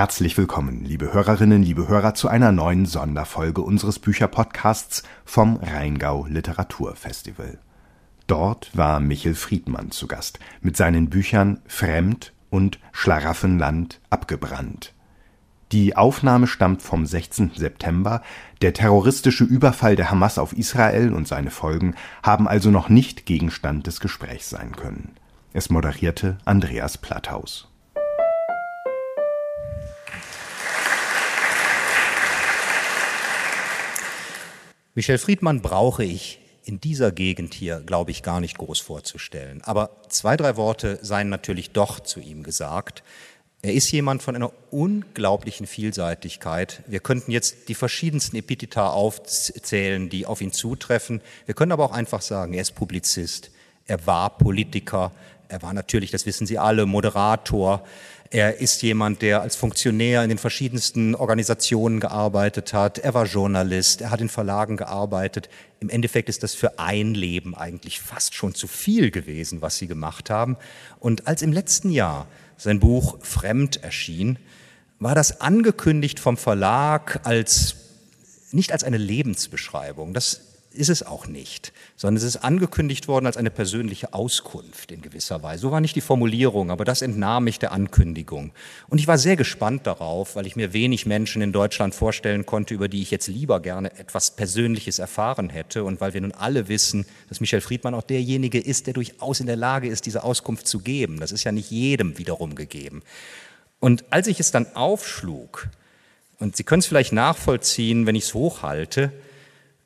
Herzlich willkommen, liebe Hörerinnen, liebe Hörer, zu einer neuen Sonderfolge unseres Bücherpodcasts vom Rheingau Literaturfestival. Dort war Michel Friedmann zu Gast mit seinen Büchern Fremd und Schlaraffenland abgebrannt. Die Aufnahme stammt vom 16. September. Der terroristische Überfall der Hamas auf Israel und seine Folgen haben also noch nicht Gegenstand des Gesprächs sein können. Es moderierte Andreas Platthaus. Michel Friedmann brauche ich in dieser Gegend hier, glaube ich, gar nicht groß vorzustellen. Aber zwei, drei Worte seien natürlich doch zu ihm gesagt. Er ist jemand von einer unglaublichen Vielseitigkeit. Wir könnten jetzt die verschiedensten Epitheta aufzählen, die auf ihn zutreffen. Wir können aber auch einfach sagen, er ist Publizist, er war Politiker, er war natürlich, das wissen Sie alle, Moderator, er ist jemand, der als Funktionär in den verschiedensten Organisationen gearbeitet hat. Er war Journalist, er hat in Verlagen gearbeitet. Im Endeffekt ist das für ein Leben eigentlich fast schon zu viel gewesen, was sie gemacht haben. Und als im letzten Jahr sein Buch Fremd erschien, war das angekündigt vom Verlag als nicht als eine Lebensbeschreibung. Das ist es auch nicht, sondern es ist angekündigt worden als eine persönliche Auskunft in gewisser Weise. So war nicht die Formulierung, aber das entnahm ich der Ankündigung. Und ich war sehr gespannt darauf, weil ich mir wenig Menschen in Deutschland vorstellen konnte, über die ich jetzt lieber gerne etwas Persönliches erfahren hätte und weil wir nun alle wissen, dass Michel Friedmann auch derjenige ist, der durchaus in der Lage ist, diese Auskunft zu geben. Das ist ja nicht jedem wiederum gegeben. Und als ich es dann aufschlug, und Sie können es vielleicht nachvollziehen, wenn ich es hochhalte,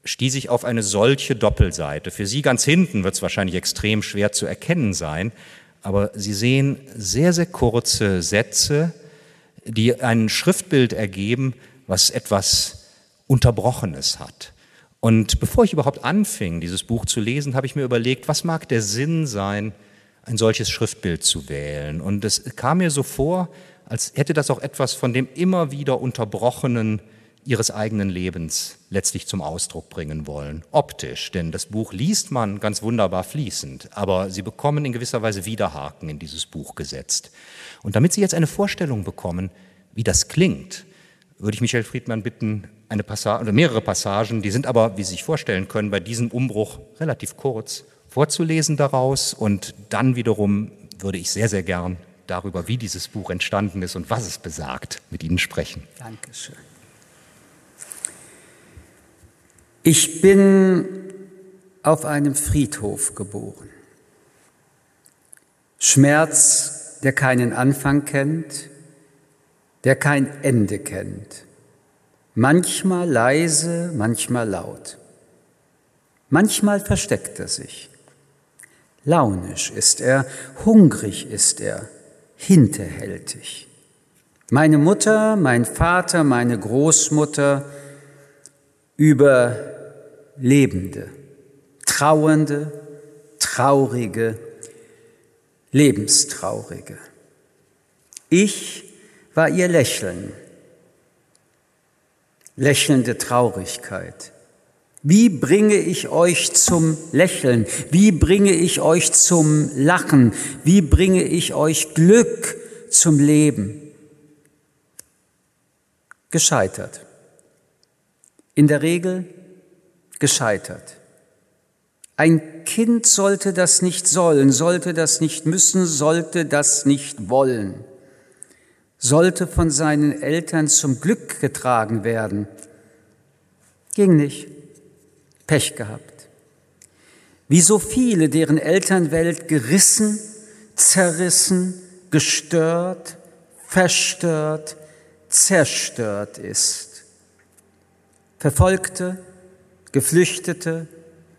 stieß ich auf eine solche Doppelseite. Für Sie ganz hinten wird es wahrscheinlich extrem schwer zu erkennen sein, aber Sie sehen sehr, sehr kurze Sätze, die ein Schriftbild ergeben, was etwas Unterbrochenes hat. Und bevor ich überhaupt anfing, dieses Buch zu lesen, habe ich mir überlegt, was mag der Sinn sein, ein solches Schriftbild zu wählen. Und es kam mir so vor, als hätte das auch etwas von dem immer wieder unterbrochenen ihres eigenen Lebens letztlich zum Ausdruck bringen wollen, optisch. Denn das Buch liest man ganz wunderbar fließend, aber sie bekommen in gewisser Weise Widerhaken in dieses Buch gesetzt. Und damit Sie jetzt eine Vorstellung bekommen, wie das klingt, würde ich Michael Friedmann bitten, eine Passage, oder mehrere Passagen, die sind aber, wie Sie sich vorstellen können, bei diesem Umbruch relativ kurz, vorzulesen daraus. Und dann wiederum würde ich sehr, sehr gern darüber, wie dieses Buch entstanden ist und was es besagt, mit Ihnen sprechen. Dankeschön. Ich bin auf einem Friedhof geboren. Schmerz, der keinen Anfang kennt, der kein Ende kennt. Manchmal leise, manchmal laut. Manchmal versteckt er sich. Launisch ist er, hungrig ist er, hinterhältig. Meine Mutter, mein Vater, meine Großmutter über Lebende, Trauernde, Traurige, Lebenstraurige. Ich war ihr Lächeln, lächelnde Traurigkeit. Wie bringe ich euch zum Lächeln? Wie bringe ich euch zum Lachen? Wie bringe ich euch Glück zum Leben? Gescheitert. In der Regel gescheitert. Ein Kind sollte das nicht sollen, sollte das nicht müssen, sollte das nicht wollen, sollte von seinen Eltern zum Glück getragen werden. Ging nicht. Pech gehabt. Wie so viele, deren Elternwelt gerissen, zerrissen, gestört, verstört, zerstört ist. Verfolgte, Geflüchtete,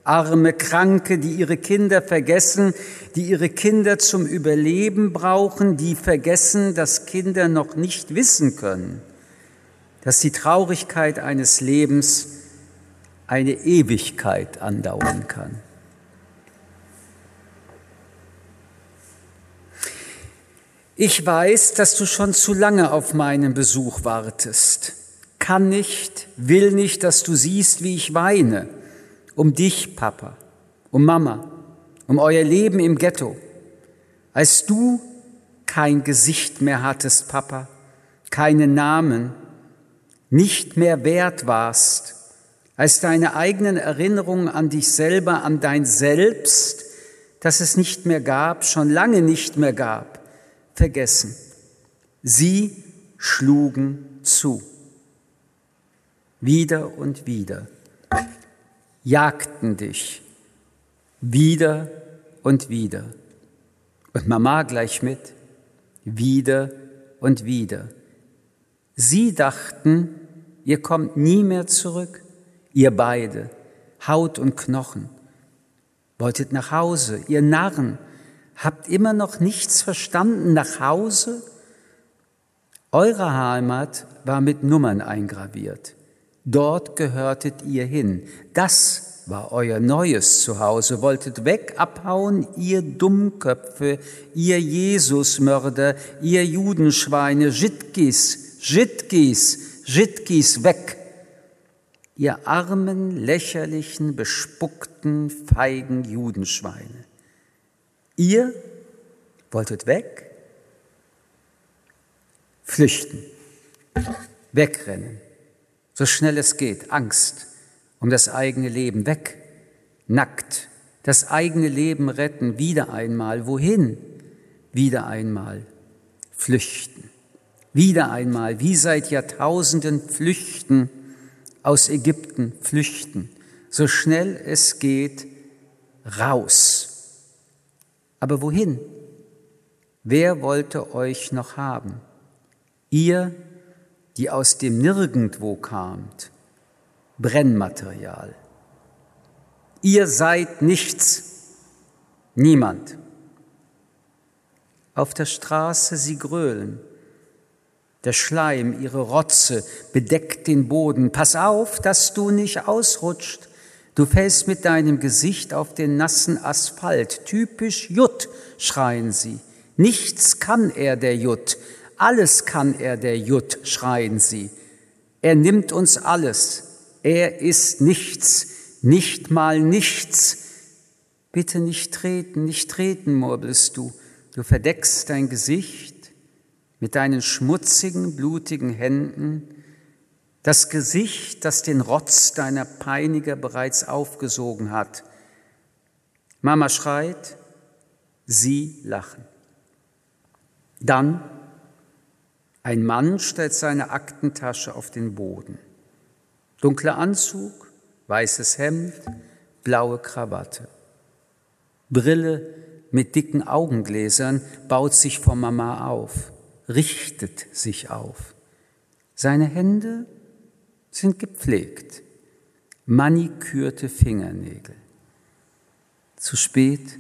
arme, Kranke, die ihre Kinder vergessen, die ihre Kinder zum Überleben brauchen, die vergessen, dass Kinder noch nicht wissen können, dass die Traurigkeit eines Lebens eine Ewigkeit andauern kann. Ich weiß, dass du schon zu lange auf meinen Besuch wartest kann nicht, will nicht, dass du siehst, wie ich weine. Um dich, Papa, um Mama, um euer Leben im Ghetto. Als du kein Gesicht mehr hattest, Papa, keinen Namen, nicht mehr wert warst, als deine eigenen Erinnerungen an dich selber, an dein Selbst, das es nicht mehr gab, schon lange nicht mehr gab, vergessen. Sie schlugen zu. Wieder und wieder. Jagten dich. Wieder und wieder. Und Mama gleich mit. Wieder und wieder. Sie dachten, ihr kommt nie mehr zurück, ihr beide, Haut und Knochen. Wolltet nach Hause, ihr Narren, habt immer noch nichts verstanden, nach Hause? Eure Heimat war mit Nummern eingraviert. Dort gehörtet ihr hin. Das war euer neues Zuhause. Wolltet weg, abhauen, ihr Dummköpfe, ihr Jesusmörder, ihr Judenschweine, Jitkis, Jitkis, Jitkis, weg. Ihr armen, lächerlichen, bespuckten, feigen Judenschweine. Ihr wolltet weg? Flüchten, wegrennen, so schnell es geht, Angst um das eigene Leben, weg, nackt, das eigene Leben retten, wieder einmal, wohin? Wieder einmal, flüchten, wieder einmal, wie seit Jahrtausenden flüchten, aus Ägypten flüchten, so schnell es geht, raus. Aber wohin? Wer wollte euch noch haben? Ihr, die aus dem Nirgendwo kamt, Brennmaterial. Ihr seid nichts, niemand. Auf der Straße sie grölen. Der Schleim, ihre Rotze bedeckt den Boden. Pass auf, dass du nicht ausrutscht. Du fällst mit deinem Gesicht auf den nassen Asphalt. Typisch Jutt, schreien sie. Nichts kann er, der Jutt. Alles kann er, der Jud, schreien sie. Er nimmt uns alles. Er ist nichts, nicht mal nichts. Bitte nicht treten, nicht treten, murmelst du. Du verdeckst dein Gesicht mit deinen schmutzigen, blutigen Händen, das Gesicht, das den Rotz deiner Peiniger bereits aufgesogen hat. Mama schreit, sie lachen. Dann ein Mann stellt seine Aktentasche auf den Boden. Dunkler Anzug, weißes Hemd, blaue Krawatte. Brille mit dicken Augengläsern baut sich vor Mama auf, richtet sich auf. Seine Hände sind gepflegt, manikürte Fingernägel. Zu spät,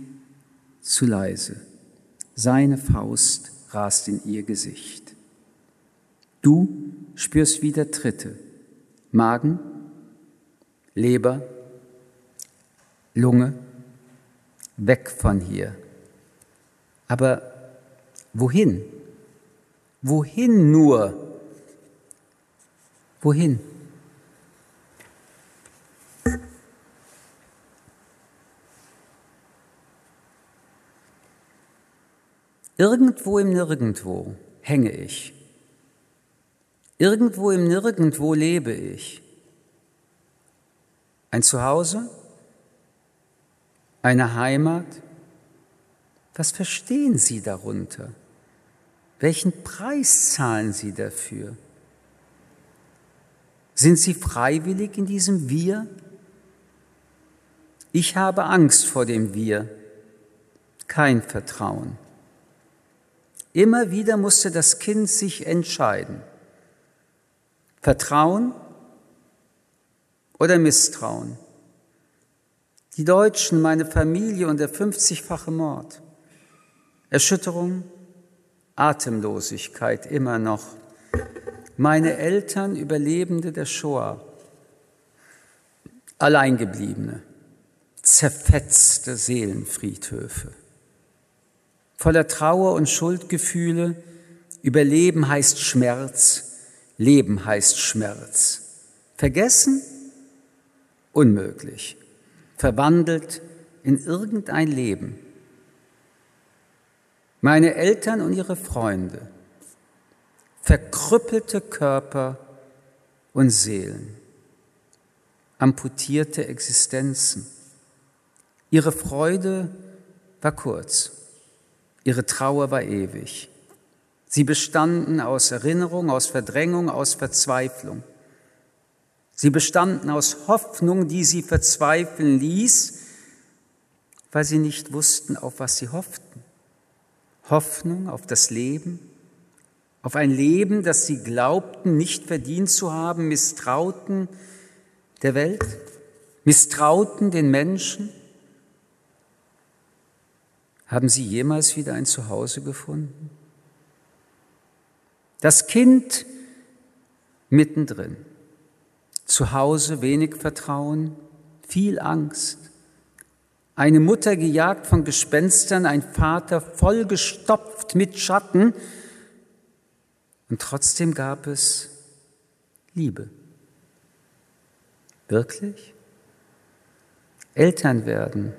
zu leise. Seine Faust rast in ihr Gesicht. Du spürst wieder Tritte. Magen, Leber, Lunge, weg von hier. Aber wohin? Wohin nur? Wohin? Irgendwo im Nirgendwo hänge ich. Irgendwo im Nirgendwo lebe ich. Ein Zuhause? Eine Heimat? Was verstehen Sie darunter? Welchen Preis zahlen Sie dafür? Sind Sie freiwillig in diesem Wir? Ich habe Angst vor dem Wir, kein Vertrauen. Immer wieder musste das Kind sich entscheiden. Vertrauen oder Misstrauen? Die Deutschen, meine Familie und der 50-fache Mord. Erschütterung, Atemlosigkeit immer noch. Meine Eltern, Überlebende der Shoah. Alleingebliebene, zerfetzte Seelenfriedhöfe. Voller Trauer und Schuldgefühle, Überleben heißt Schmerz, Leben heißt Schmerz. Vergessen? Unmöglich. Verwandelt in irgendein Leben. Meine Eltern und ihre Freunde. verkrüppelte Körper und Seelen, amputierte Existenzen. Ihre Freude war kurz, ihre Trauer war ewig. Sie bestanden aus Erinnerung, aus Verdrängung, aus Verzweiflung. Sie bestanden aus Hoffnung, die sie verzweifeln ließ, weil sie nicht wussten, auf was sie hofften. Hoffnung auf das Leben, auf ein Leben, das sie glaubten, nicht verdient zu haben, misstrauten der Welt, misstrauten den Menschen. Haben sie jemals wieder ein Zuhause gefunden? Das Kind mittendrin, zu Hause wenig Vertrauen, viel Angst, eine Mutter gejagt von Gespenstern, ein Vater vollgestopft mit Schatten. Und trotzdem gab es Liebe. Wirklich? Eltern werden.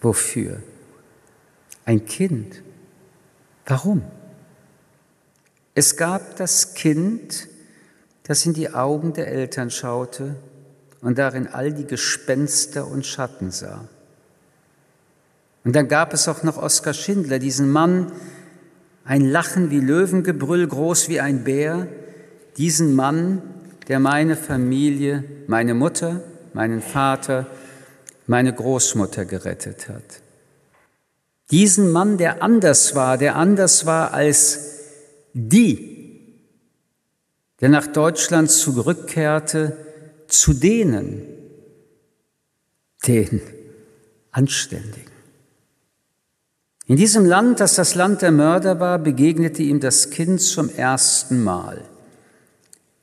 Wofür? Ein Kind. Warum? Es gab das Kind, das in die Augen der Eltern schaute und darin all die Gespenster und Schatten sah. Und dann gab es auch noch Oskar Schindler, diesen Mann, ein Lachen wie Löwengebrüll, groß wie ein Bär, diesen Mann, der meine Familie, meine Mutter, meinen Vater, meine Großmutter gerettet hat. Diesen Mann, der anders war, der anders war als die, der nach Deutschland zurückkehrte, zu denen, den Anständigen. In diesem Land, das das Land der Mörder war, begegnete ihm das Kind zum ersten Mal.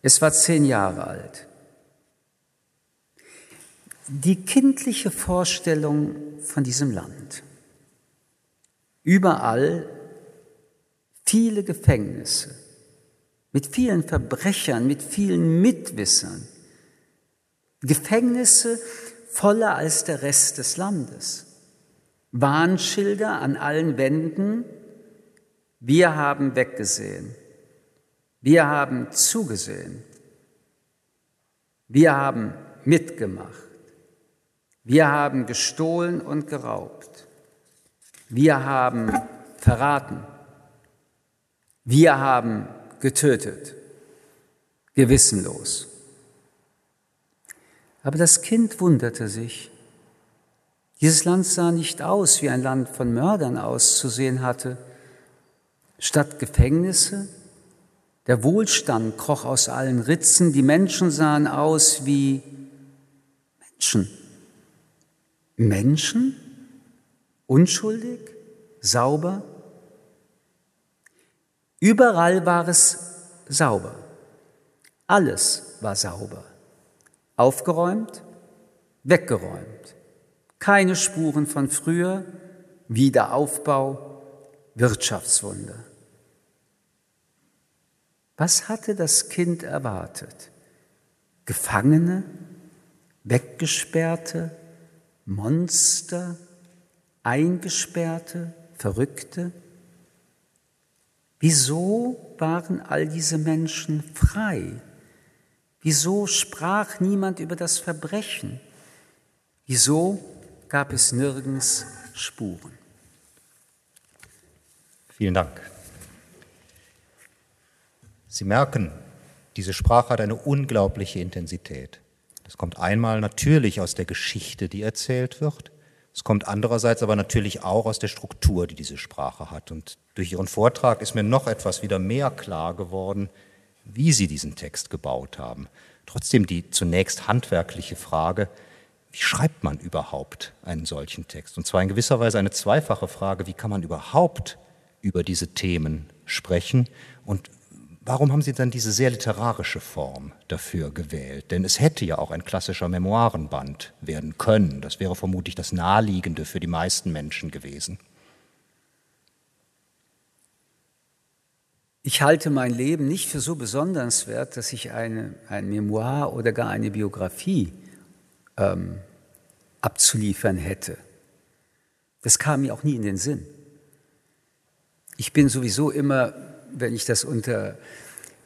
Es war zehn Jahre alt. Die kindliche Vorstellung von diesem Land. Überall viele Gefängnisse mit vielen Verbrechern, mit vielen Mitwissern. Gefängnisse voller als der Rest des Landes. Warnschilder an allen Wänden. Wir haben weggesehen. Wir haben zugesehen. Wir haben mitgemacht. Wir haben gestohlen und geraubt. Wir haben verraten. Wir haben getötet. Gewissenlos. Aber das Kind wunderte sich. Dieses Land sah nicht aus, wie ein Land von Mördern auszusehen hatte. Statt Gefängnisse, der Wohlstand kroch aus allen Ritzen, die Menschen sahen aus wie Menschen. Menschen? Unschuldig? Sauber? Überall war es sauber. Alles war sauber. Aufgeräumt, weggeräumt. Keine Spuren von früher, Wiederaufbau, Wirtschaftswunder. Was hatte das Kind erwartet? Gefangene, Weggesperrte, Monster, Eingesperrte, Verrückte? Wieso waren all diese Menschen frei? Wieso sprach niemand über das Verbrechen? Wieso gab es nirgends Spuren? Vielen Dank. Sie merken, diese Sprache hat eine unglaubliche Intensität. Das kommt einmal natürlich aus der Geschichte, die erzählt wird. Es kommt andererseits aber natürlich auch aus der Struktur, die diese Sprache hat. Und durch Ihren Vortrag ist mir noch etwas wieder mehr klar geworden, wie Sie diesen Text gebaut haben. Trotzdem die zunächst handwerkliche Frage, wie schreibt man überhaupt einen solchen Text? Und zwar in gewisser Weise eine zweifache Frage, wie kann man überhaupt über diese Themen sprechen und warum haben Sie dann diese sehr literarische Form dafür gewählt? Denn es hätte ja auch ein klassischer Memoirenband werden können. Das wäre vermutlich das Naheliegende für die meisten Menschen gewesen. Ich halte mein Leben nicht für so besondernswert, dass ich eine, ein Memoir oder gar eine Biografie ähm, abzuliefern hätte. Das kam mir auch nie in den Sinn. Ich bin sowieso immer wenn ich das unter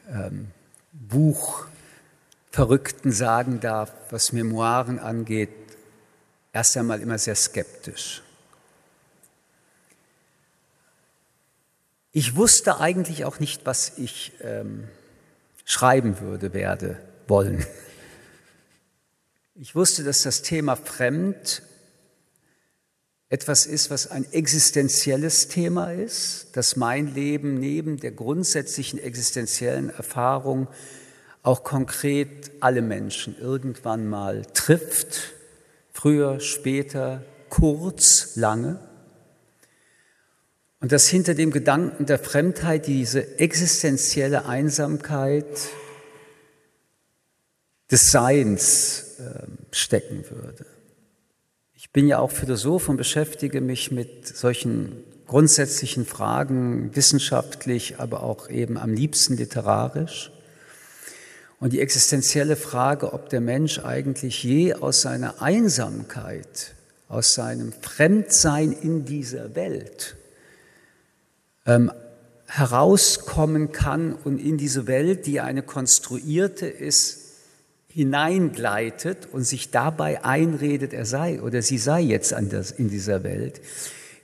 ähm, Buchverrückten sagen darf, was Memoiren angeht, erst einmal immer sehr skeptisch. Ich wusste eigentlich auch nicht, was ich ähm, schreiben würde, werde, wollen. Ich wusste, dass das Thema Fremd etwas ist, was ein existenzielles Thema ist, dass mein Leben neben der grundsätzlichen existenziellen Erfahrung auch konkret alle Menschen irgendwann mal trifft, früher, später, kurz, lange. Und dass hinter dem Gedanken der Fremdheit diese existenzielle Einsamkeit des Seins äh, stecken würde. Bin ja auch Philosoph und beschäftige mich mit solchen grundsätzlichen Fragen wissenschaftlich, aber auch eben am liebsten literarisch. Und die existenzielle Frage, ob der Mensch eigentlich je aus seiner Einsamkeit, aus seinem Fremdsein in dieser Welt ähm, herauskommen kann und in diese Welt, die eine konstruierte ist, hineingleitet und sich dabei einredet, er sei oder sie sei jetzt in dieser Welt,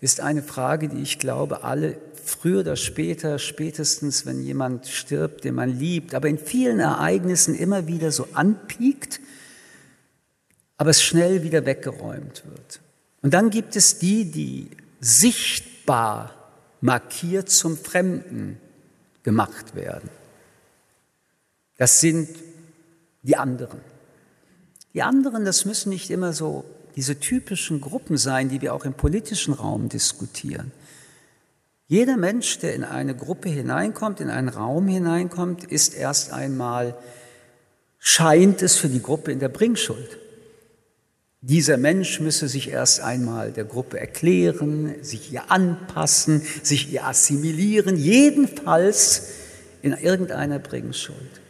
ist eine Frage, die ich glaube, alle früher oder später, spätestens wenn jemand stirbt, den man liebt, aber in vielen Ereignissen immer wieder so anpiekt, aber es schnell wieder weggeräumt wird. Und dann gibt es die, die sichtbar markiert zum Fremden gemacht werden. Das sind die anderen. Die anderen, das müssen nicht immer so diese typischen Gruppen sein, die wir auch im politischen Raum diskutieren. Jeder Mensch, der in eine Gruppe hineinkommt, in einen Raum hineinkommt, ist erst einmal, scheint es für die Gruppe in der Bringschuld. Dieser Mensch müsse sich erst einmal der Gruppe erklären, sich ihr anpassen, sich ihr assimilieren, jedenfalls in irgendeiner Bringschuld.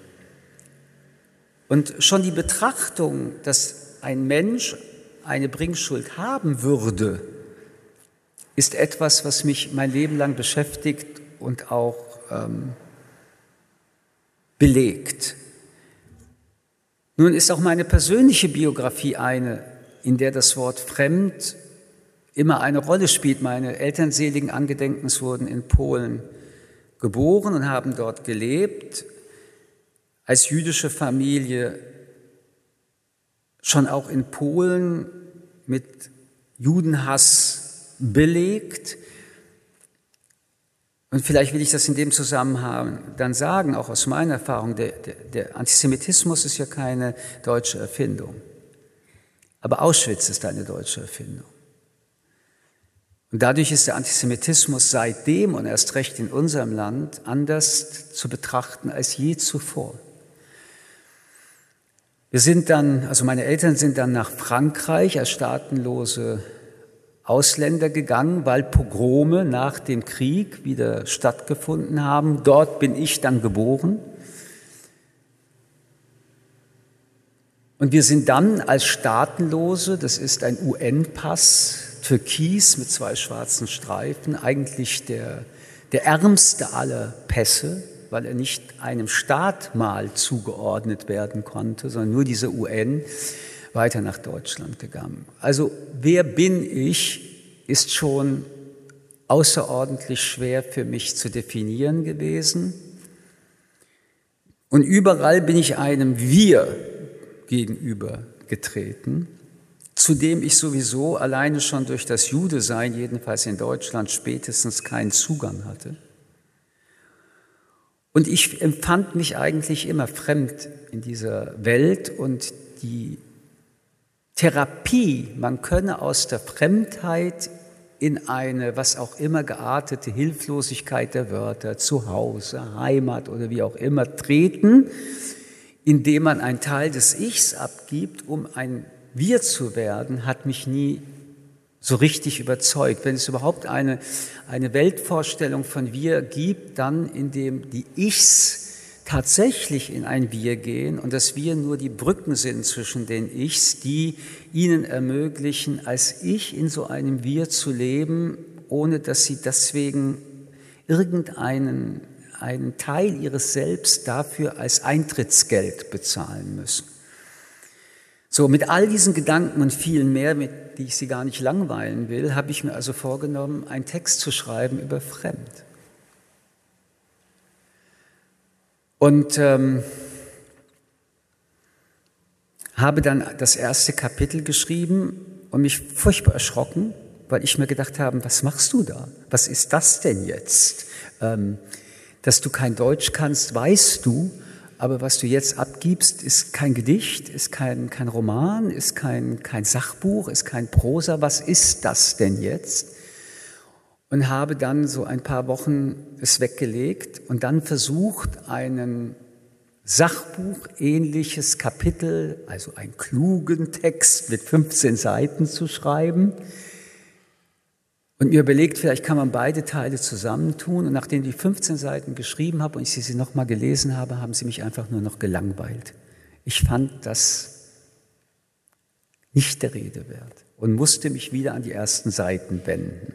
Und schon die Betrachtung, dass ein Mensch eine Bringschuld haben würde, ist etwas, was mich mein Leben lang beschäftigt und auch ähm, belegt. Nun ist auch meine persönliche Biografie eine, in der das Wort fremd immer eine Rolle spielt. Meine Eltern seligen Angedenkens wurden in Polen geboren und haben dort gelebt als jüdische Familie schon auch in Polen mit Judenhass belegt. Und vielleicht will ich das in dem Zusammenhang dann sagen, auch aus meiner Erfahrung, der, der, der Antisemitismus ist ja keine deutsche Erfindung. Aber Auschwitz ist eine deutsche Erfindung. Und dadurch ist der Antisemitismus seitdem und erst recht in unserem Land anders zu betrachten als je zuvor. Wir sind dann, also meine Eltern sind dann nach Frankreich als staatenlose Ausländer gegangen, weil Pogrome nach dem Krieg wieder stattgefunden haben. Dort bin ich dann geboren. Und wir sind dann als Staatenlose, das ist ein UN-Pass, türkis mit zwei schwarzen Streifen, eigentlich der, der ärmste aller Pässe, weil er nicht einem Staat mal zugeordnet werden konnte, sondern nur diese UN weiter nach Deutschland gegangen. Also wer bin ich, ist schon außerordentlich schwer für mich zu definieren gewesen. Und überall bin ich einem Wir gegenüber getreten, zu dem ich sowieso alleine schon durch das Judesein, jedenfalls in Deutschland, spätestens keinen Zugang hatte. Und ich empfand mich eigentlich immer fremd in dieser Welt und die Therapie, man könne aus der Fremdheit in eine, was auch immer geartete Hilflosigkeit der Wörter, Zuhause, Heimat oder wie auch immer treten, indem man einen Teil des Ichs abgibt, um ein Wir zu werden, hat mich nie so richtig überzeugt. Wenn es überhaupt eine, eine Weltvorstellung von Wir gibt, dann indem die Ichs tatsächlich in ein Wir gehen und dass wir nur die Brücken sind zwischen den Ichs, die ihnen ermöglichen, als Ich in so einem Wir zu leben, ohne dass sie deswegen irgendeinen einen Teil ihres Selbst dafür als Eintrittsgeld bezahlen müssen. So, mit all diesen Gedanken und vielen mehr, mit die ich Sie gar nicht langweilen will, habe ich mir also vorgenommen, einen Text zu schreiben über Fremd. Und ähm, habe dann das erste Kapitel geschrieben und mich furchtbar erschrocken, weil ich mir gedacht habe, was machst du da? Was ist das denn jetzt? Ähm, dass du kein Deutsch kannst, weißt du, aber was du jetzt abgibst, ist kein Gedicht, ist kein, kein Roman, ist kein, kein Sachbuch, ist kein Prosa. Was ist das denn jetzt? Und habe dann so ein paar Wochen es weggelegt und dann versucht, einen Sachbuch-ähnliches Kapitel, also einen klugen Text mit 15 Seiten zu schreiben. Und mir überlegt, vielleicht kann man beide Teile zusammentun. Und nachdem ich 15 Seiten geschrieben habe und ich sie nochmal gelesen habe, haben sie mich einfach nur noch gelangweilt. Ich fand das nicht der Rede wert und musste mich wieder an die ersten Seiten wenden.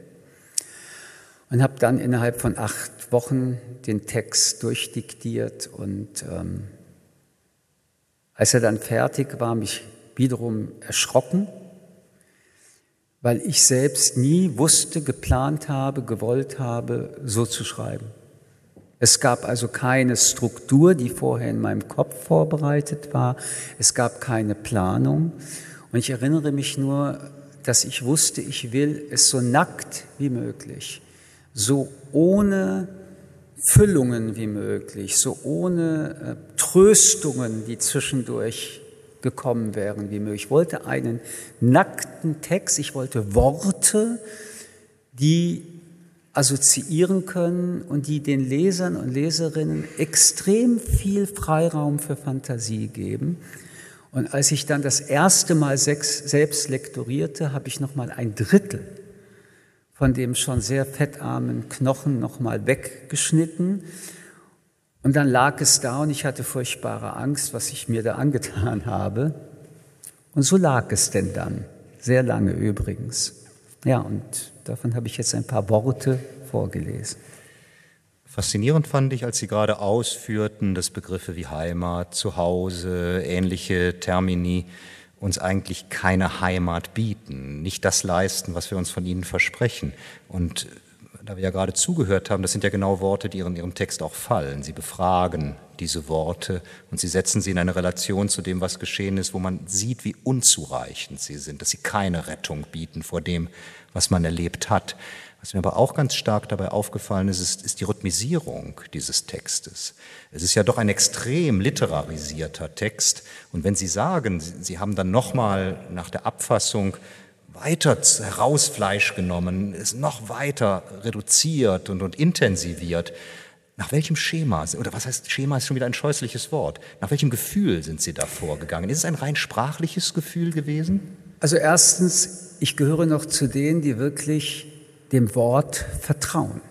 Und habe dann innerhalb von acht Wochen den Text durchdiktiert und ähm, als er dann fertig war, mich wiederum erschrocken, weil ich selbst nie wusste, geplant habe, gewollt habe, so zu schreiben. Es gab also keine Struktur, die vorher in meinem Kopf vorbereitet war. Es gab keine Planung. Und ich erinnere mich nur, dass ich wusste, ich will es so nackt wie möglich so ohne Füllungen wie möglich, so ohne äh, Tröstungen, die zwischendurch gekommen wären wie möglich. Ich wollte einen nackten Text, ich wollte Worte, die assoziieren können und die den Lesern und Leserinnen extrem viel Freiraum für Fantasie geben. Und als ich dann das erste Mal selbst lektorierte, habe ich noch mal ein Drittel von dem schon sehr fettarmen Knochen nochmal weggeschnitten. Und dann lag es da und ich hatte furchtbare Angst, was ich mir da angetan habe. Und so lag es denn dann, sehr lange übrigens. Ja, und davon habe ich jetzt ein paar Worte vorgelesen. Faszinierend fand ich, als Sie gerade ausführten, dass Begriffe wie Heimat, Zuhause, ähnliche Termini uns eigentlich keine Heimat bieten, nicht das leisten, was wir uns von ihnen versprechen. Und da wir ja gerade zugehört haben, das sind ja genau Worte, die in Ihrem Text auch fallen. Sie befragen diese Worte und Sie setzen sie in eine Relation zu dem, was geschehen ist, wo man sieht, wie unzureichend sie sind, dass sie keine Rettung bieten vor dem, was man erlebt hat. Was mir aber auch ganz stark dabei aufgefallen ist, ist, ist die Rhythmisierung dieses Textes. Es ist ja doch ein extrem literarisierter Text. Und wenn Sie sagen, Sie, haben dann nochmal nach der Abfassung weiter herausfleisch genommen, es noch weiter reduziert und, und intensiviert, nach welchem Schema, oder was heißt Schema ist schon wieder ein scheußliches Wort, nach welchem Gefühl sind Sie da vorgegangen? Ist es ein rein sprachliches Gefühl gewesen? Also erstens, ich gehöre noch zu denen, die wirklich dem Wort vertrauen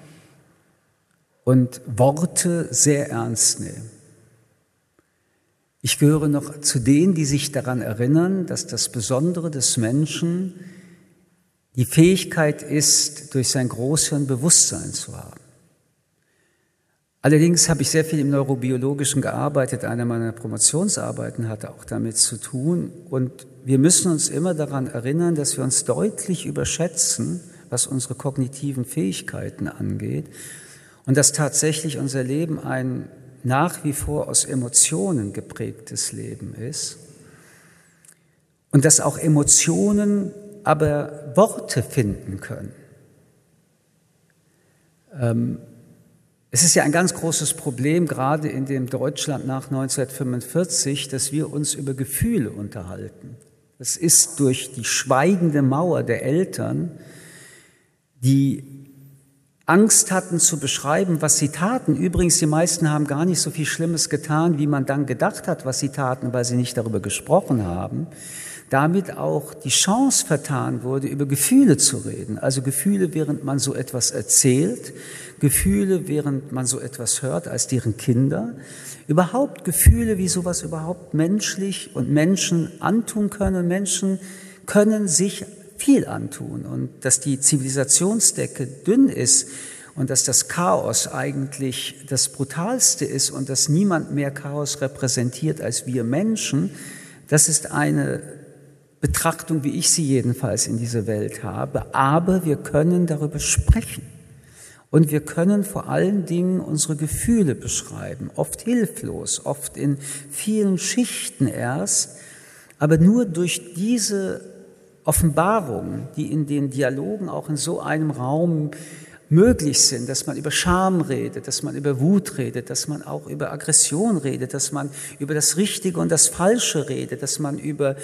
und Worte sehr ernst nehmen. Ich gehöre noch zu denen, die sich daran erinnern, dass das Besondere des Menschen die Fähigkeit ist, durch sein Großhirn Bewusstsein zu haben. Allerdings habe ich sehr viel im Neurobiologischen gearbeitet. Eine meiner Promotionsarbeiten hatte auch damit zu tun. Und wir müssen uns immer daran erinnern, dass wir uns deutlich überschätzen, was unsere kognitiven Fähigkeiten angeht und dass tatsächlich unser Leben ein nach wie vor aus Emotionen geprägtes Leben ist und dass auch Emotionen aber Worte finden können. Ähm, es ist ja ein ganz großes Problem, gerade in dem Deutschland nach 1945, dass wir uns über Gefühle unterhalten. Das ist durch die schweigende Mauer der Eltern die Angst hatten zu beschreiben, was sie taten. Übrigens, die meisten haben gar nicht so viel Schlimmes getan, wie man dann gedacht hat, was sie taten, weil sie nicht darüber gesprochen haben. Damit auch die Chance vertan wurde, über Gefühle zu reden. Also Gefühle, während man so etwas erzählt, Gefühle, während man so etwas hört, als deren Kinder. Überhaupt Gefühle, wie sowas überhaupt menschlich und Menschen antun können. Menschen können sich viel antun und dass die Zivilisationsdecke dünn ist und dass das Chaos eigentlich das Brutalste ist und dass niemand mehr Chaos repräsentiert als wir Menschen, das ist eine Betrachtung, wie ich sie jedenfalls in dieser Welt habe. Aber wir können darüber sprechen. Und wir können vor allen Dingen unsere Gefühle beschreiben, oft hilflos, oft in vielen Schichten erst, aber nur durch diese Offenbarung, die in den Dialogen auch in so einem Raum möglich sind, dass man über Scham redet, dass man über Wut redet, dass man auch über Aggression redet, dass man über das Richtige und das Falsche redet, dass man über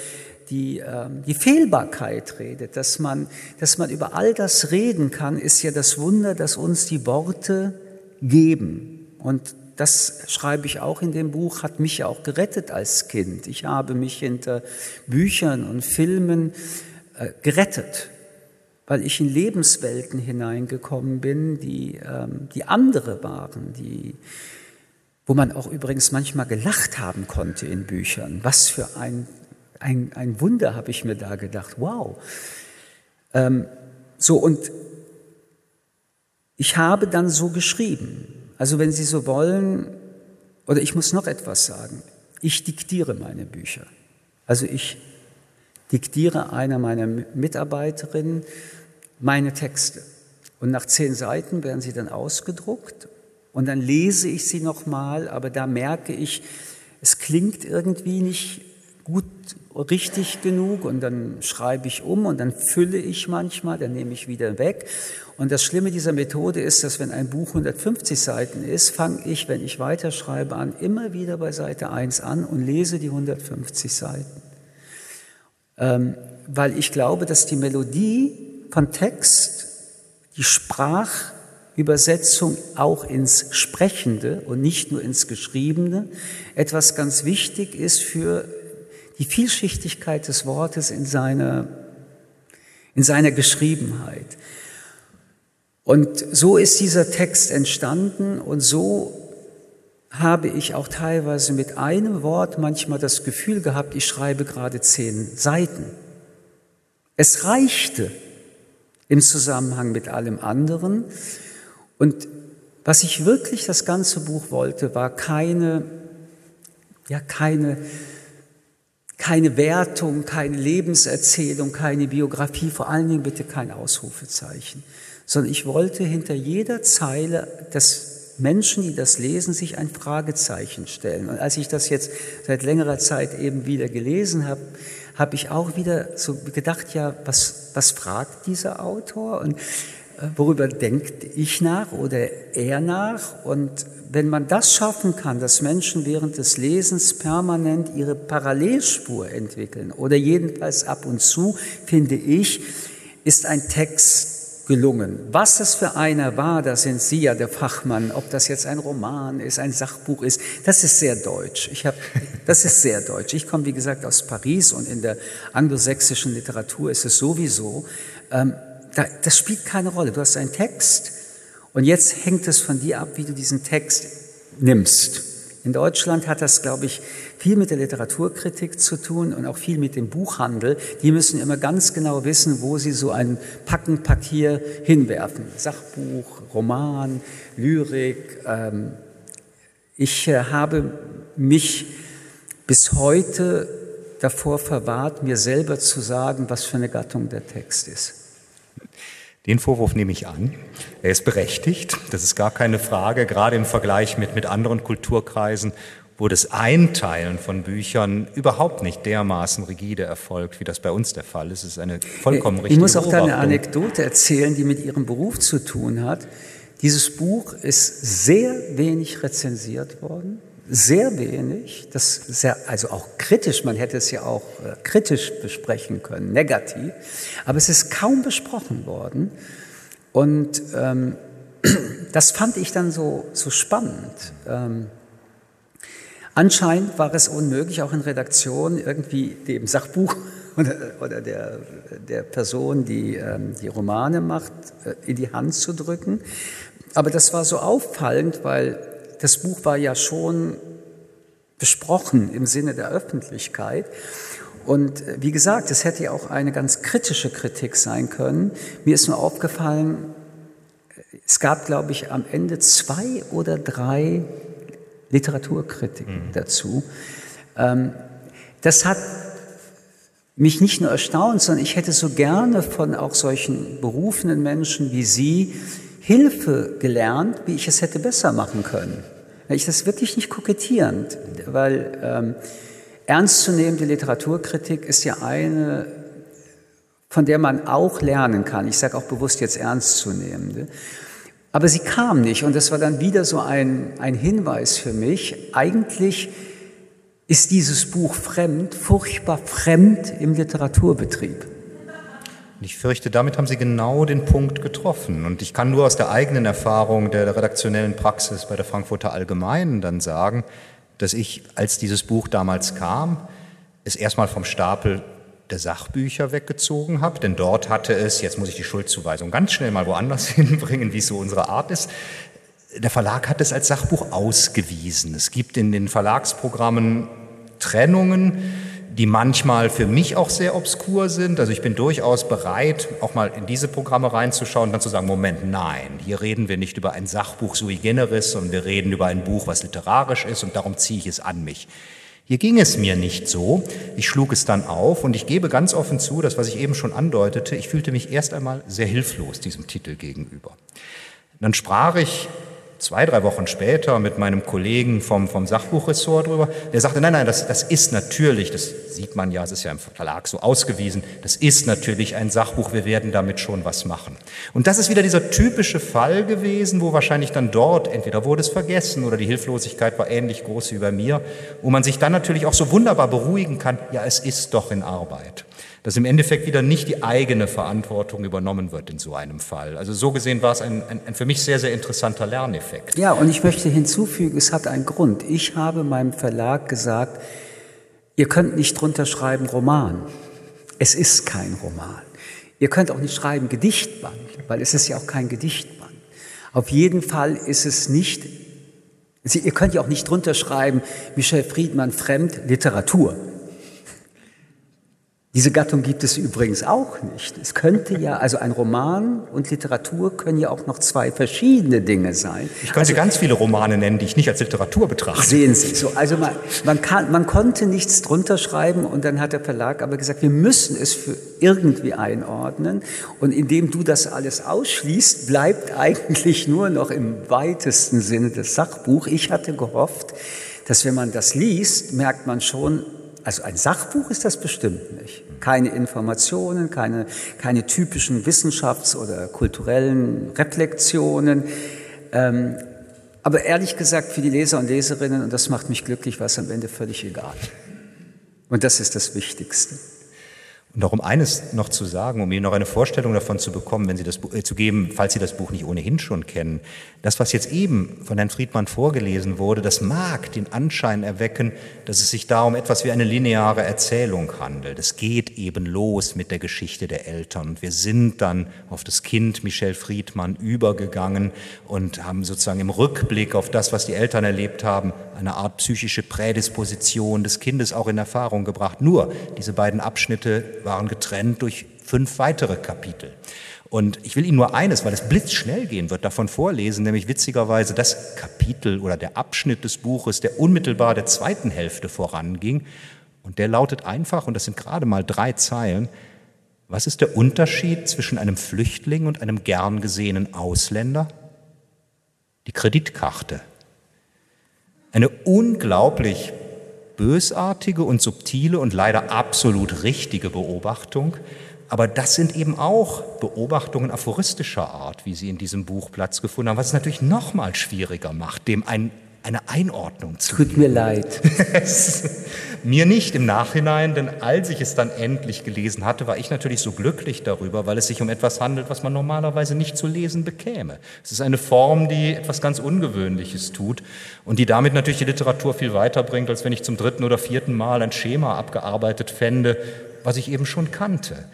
die, äh, die Fehlbarkeit redet, dass man, dass man über all das reden kann, ist ja das Wunder, dass uns die Worte geben. Und das schreibe ich auch in dem Buch, hat mich auch gerettet als Kind. Ich habe mich hinter Büchern und Filmen äh, gerettet weil ich in Lebenswelten hineingekommen bin, die, ähm, die andere waren, die, wo man auch übrigens manchmal gelacht haben konnte in Büchern. Was für ein, ein, ein Wunder habe ich mir da gedacht. Wow. Ähm, so, und ich habe dann so geschrieben. Also wenn Sie so wollen, oder ich muss noch etwas sagen. Ich diktiere meine Bücher. Also ich diktiere einer meiner Mitarbeiterinnen meine Texte. Und nach zehn Seiten werden sie dann ausgedruckt und dann lese ich sie nochmal, aber da merke ich, es klingt irgendwie nicht gut, richtig genug und dann schreibe ich um und dann fülle ich manchmal, dann nehme ich wieder weg. Und das Schlimme dieser Methode ist, dass wenn ein Buch 150 Seiten ist, fange ich, wenn ich weiterschreibe, an, immer wieder bei Seite 1 an und lese die 150 Seiten. Ähm, weil ich glaube, dass die Melodie Kontext, die Sprachübersetzung auch ins Sprechende und nicht nur ins Geschriebene etwas ganz wichtig ist für die Vielschichtigkeit des Wortes in seiner, in seiner Geschriebenheit. Und so ist dieser Text entstanden und so habe ich auch teilweise mit einem Wort manchmal das Gefühl gehabt, ich schreibe gerade zehn Seiten. Es reichte, im Zusammenhang mit allem anderen. Und was ich wirklich das ganze Buch wollte, war keine, ja, keine, keine Wertung, keine Lebenserzählung, keine Biografie, vor allen Dingen bitte kein Ausrufezeichen, sondern ich wollte hinter jeder Zeile dass Menschen, die das lesen, sich ein Fragezeichen stellen. Und als ich das jetzt seit längerer Zeit eben wieder gelesen habe, habe ich auch wieder so gedacht, ja, was, was fragt dieser Autor und äh, worüber denkt ich nach oder er nach? Und wenn man das schaffen kann, dass Menschen während des Lesens permanent ihre Parallelspur entwickeln oder jedenfalls ab und zu, finde ich, ist ein Text gelungen. Was es für einer war, da sind Sie ja der Fachmann, ob das jetzt ein Roman ist, ein Sachbuch ist, das ist sehr deutsch. Ich hab, das ist sehr deutsch. Ich komme, wie gesagt, aus Paris und in der anglosächsischen Literatur ist es sowieso, ähm, da, das spielt keine Rolle. Du hast einen Text und jetzt hängt es von dir ab, wie du diesen Text nimmst. In Deutschland hat das, glaube ich, viel mit der Literaturkritik zu tun und auch viel mit dem Buchhandel. Die müssen immer ganz genau wissen, wo sie so ein Packenpapier hinwerfen. Sachbuch, Roman, Lyrik. Ähm, ich äh, habe mich bis heute davor verwahrt, mir selber zu sagen, was für eine Gattung der Text ist. Den Vorwurf nehme ich an. Er ist berechtigt. Das ist gar keine Frage, gerade im Vergleich mit, mit anderen Kulturkreisen, wo das Einteilen von Büchern überhaupt nicht dermaßen rigide erfolgt, wie das bei uns der Fall ist. Es ist eine vollkommen richtige Ich muss auch da eine Anekdote erzählen, die mit Ihrem Beruf zu tun hat. Dieses Buch ist sehr wenig rezensiert worden sehr wenig, das sehr, also auch kritisch, man hätte es ja auch äh, kritisch besprechen können, negativ, aber es ist kaum besprochen worden. Und ähm, das fand ich dann so, so spannend. Ähm, anscheinend war es unmöglich, auch in Redaktionen irgendwie dem Sachbuch oder, oder der, der Person, die ähm, die Romane macht, äh, in die Hand zu drücken. Aber das war so auffallend, weil das Buch war ja schon besprochen im Sinne der Öffentlichkeit. Und äh, wie gesagt, es hätte ja auch eine ganz kritische Kritik sein können. Mir ist nur aufgefallen, Es gab, glaube ich, am Ende zwei oder drei Literaturkritiken mhm. dazu. Ähm, das hat mich nicht nur erstaunt, sondern ich hätte so gerne von auch solchen berufenen Menschen wie Sie Hilfe gelernt, wie ich es hätte besser machen können. Ich das wirklich nicht kokettierend, weil ähm, ernstzunehmende Literaturkritik ist ja eine, von der man auch lernen kann. Ich sage auch bewusst jetzt ernstzunehmende. Aber sie kam nicht und das war dann wieder so ein, ein Hinweis für mich. Eigentlich ist dieses Buch fremd, furchtbar fremd im Literaturbetrieb. Ich fürchte, damit haben Sie genau den Punkt getroffen. Und ich kann nur aus der eigenen Erfahrung der redaktionellen Praxis bei der Frankfurter Allgemeinen dann sagen, dass ich, als dieses Buch damals kam, es erstmal vom Stapel der Sachbücher weggezogen habe, denn dort hatte es, jetzt muss ich die Schuldzuweisung ganz schnell mal woanders hinbringen, wie es so unsere Art ist, der Verlag hat es als Sachbuch ausgewiesen. Es gibt in den Verlagsprogrammen Trennungen, die manchmal für mich auch sehr obskur sind. Also ich bin durchaus bereit, auch mal in diese Programme reinzuschauen und dann zu sagen, Moment, nein, hier reden wir nicht über ein Sachbuch sui generis, sondern wir reden über ein Buch, was literarisch ist und darum ziehe ich es an mich. Hier ging es mir nicht so. Ich schlug es dann auf und ich gebe ganz offen zu, das, was ich eben schon andeutete, ich fühlte mich erst einmal sehr hilflos diesem Titel gegenüber. Dann sprach ich zwei, drei Wochen später mit meinem Kollegen vom, vom Sachbuchressort drüber. Der sagte, nein, nein, das, das ist natürlich, das sieht man ja, es ist ja im Verlag so ausgewiesen, das ist natürlich ein Sachbuch, wir werden damit schon was machen. Und das ist wieder dieser typische Fall gewesen, wo wahrscheinlich dann dort, entweder wurde es vergessen oder die Hilflosigkeit war ähnlich groß wie bei mir, wo man sich dann natürlich auch so wunderbar beruhigen kann, ja, es ist doch in Arbeit dass im Endeffekt wieder nicht die eigene Verantwortung übernommen wird in so einem Fall. Also so gesehen war es ein, ein, ein, für mich sehr, sehr interessanter Lerneffekt. Ja, und ich möchte hinzufügen, es hat einen Grund. Ich habe meinem Verlag gesagt, ihr könnt nicht drunter schreiben Roman. Es ist kein Roman. Ihr könnt auch nicht schreiben Gedichtband, weil es ist ja auch kein Gedichtband. Auf jeden Fall ist es nicht, Sie, ihr könnt ja auch nicht drunter schreiben, Michel Friedmann fremd Literatur. Diese Gattung gibt es übrigens auch nicht. Es könnte ja, also ein Roman und Literatur können ja auch noch zwei verschiedene Dinge sein. Ich könnte also, ganz viele Romane nennen, die ich nicht als Literatur betrachte. Sehen Sie, so, also man, man, kann, man konnte nichts drunter schreiben und dann hat der Verlag aber gesagt, wir müssen es für irgendwie einordnen und indem du das alles ausschließt, bleibt eigentlich nur noch im weitesten Sinne das Sachbuch. Ich hatte gehofft, dass wenn man das liest, merkt man schon, also ein Sachbuch ist das bestimmt nicht. Keine Informationen, keine, keine typischen wissenschafts- oder kulturellen Reflexionen. Ähm, aber ehrlich gesagt, für die Leser und Leserinnen, und das macht mich glücklich, war es am Ende völlig egal. Und das ist das Wichtigste. Und darum eines noch zu sagen, um Ihnen noch eine Vorstellung davon zu bekommen, wenn Sie das äh, zu geben, falls Sie das Buch nicht ohnehin schon kennen. Das, was jetzt eben von Herrn Friedmann vorgelesen wurde, das mag den Anschein erwecken, dass es sich da um etwas wie eine lineare Erzählung handelt. Es geht eben los mit der Geschichte der Eltern. Und wir sind dann auf das Kind Michel Friedmann übergegangen und haben sozusagen im Rückblick auf das, was die Eltern erlebt haben, eine Art psychische Prädisposition des Kindes auch in Erfahrung gebracht. Nur diese beiden Abschnitte waren getrennt durch fünf weitere Kapitel. Und ich will Ihnen nur eines, weil es blitzschnell gehen wird, davon vorlesen, nämlich witzigerweise das Kapitel oder der Abschnitt des Buches, der unmittelbar der zweiten Hälfte voranging. Und der lautet einfach, und das sind gerade mal drei Zeilen, was ist der Unterschied zwischen einem Flüchtling und einem gern gesehenen Ausländer? Die Kreditkarte. Eine unglaublich bösartige und subtile und leider absolut richtige Beobachtung. Aber das sind eben auch Beobachtungen aphoristischer Art, wie sie in diesem Buch Platz gefunden haben, was es natürlich noch mal schwieriger macht, dem ein, eine Einordnung zu Tut mir leid. mir nicht im Nachhinein, denn als ich es dann endlich gelesen hatte, war ich natürlich so glücklich darüber, weil es sich um etwas handelt, was man normalerweise nicht zu lesen bekäme. Es ist eine Form, die etwas ganz Ungewöhnliches tut und die damit natürlich die Literatur viel weiterbringt, als wenn ich zum dritten oder vierten Mal ein Schema abgearbeitet fände, was ich eben schon kannte.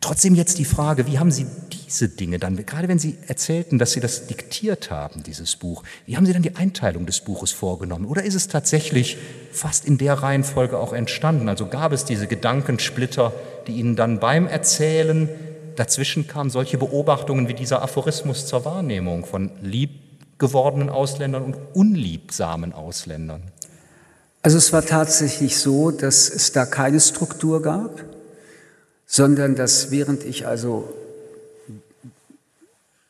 Trotzdem jetzt die Frage, wie haben Sie diese Dinge dann, gerade wenn Sie erzählten, dass Sie das diktiert haben, dieses Buch, wie haben Sie dann die Einteilung des Buches vorgenommen? Oder ist es tatsächlich fast in der Reihenfolge auch entstanden? Also gab es diese Gedankensplitter, die Ihnen dann beim Erzählen dazwischen kamen solche Beobachtungen wie dieser Aphorismus zur Wahrnehmung von lieb gewordenen Ausländern und unliebsamen Ausländern. Also es war tatsächlich so, dass es da keine Struktur gab, sondern dass während ich also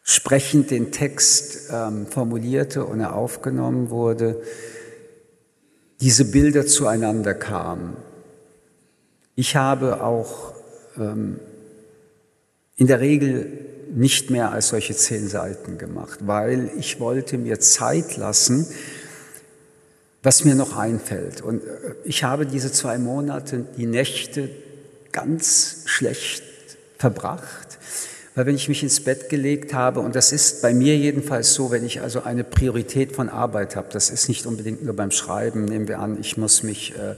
sprechend den Text ähm, formulierte und er aufgenommen wurde, diese Bilder zueinander kamen. Ich habe auch ähm, in der Regel nicht mehr als solche zehn Seiten gemacht, weil ich wollte mir Zeit lassen, was mir noch einfällt. Und äh, ich habe diese zwei Monate, die Nächte ganz schlecht verbracht, weil wenn ich mich ins Bett gelegt habe, und das ist bei mir jedenfalls so, wenn ich also eine Priorität von Arbeit habe, das ist nicht unbedingt nur beim Schreiben, nehmen wir an, ich muss mich äh,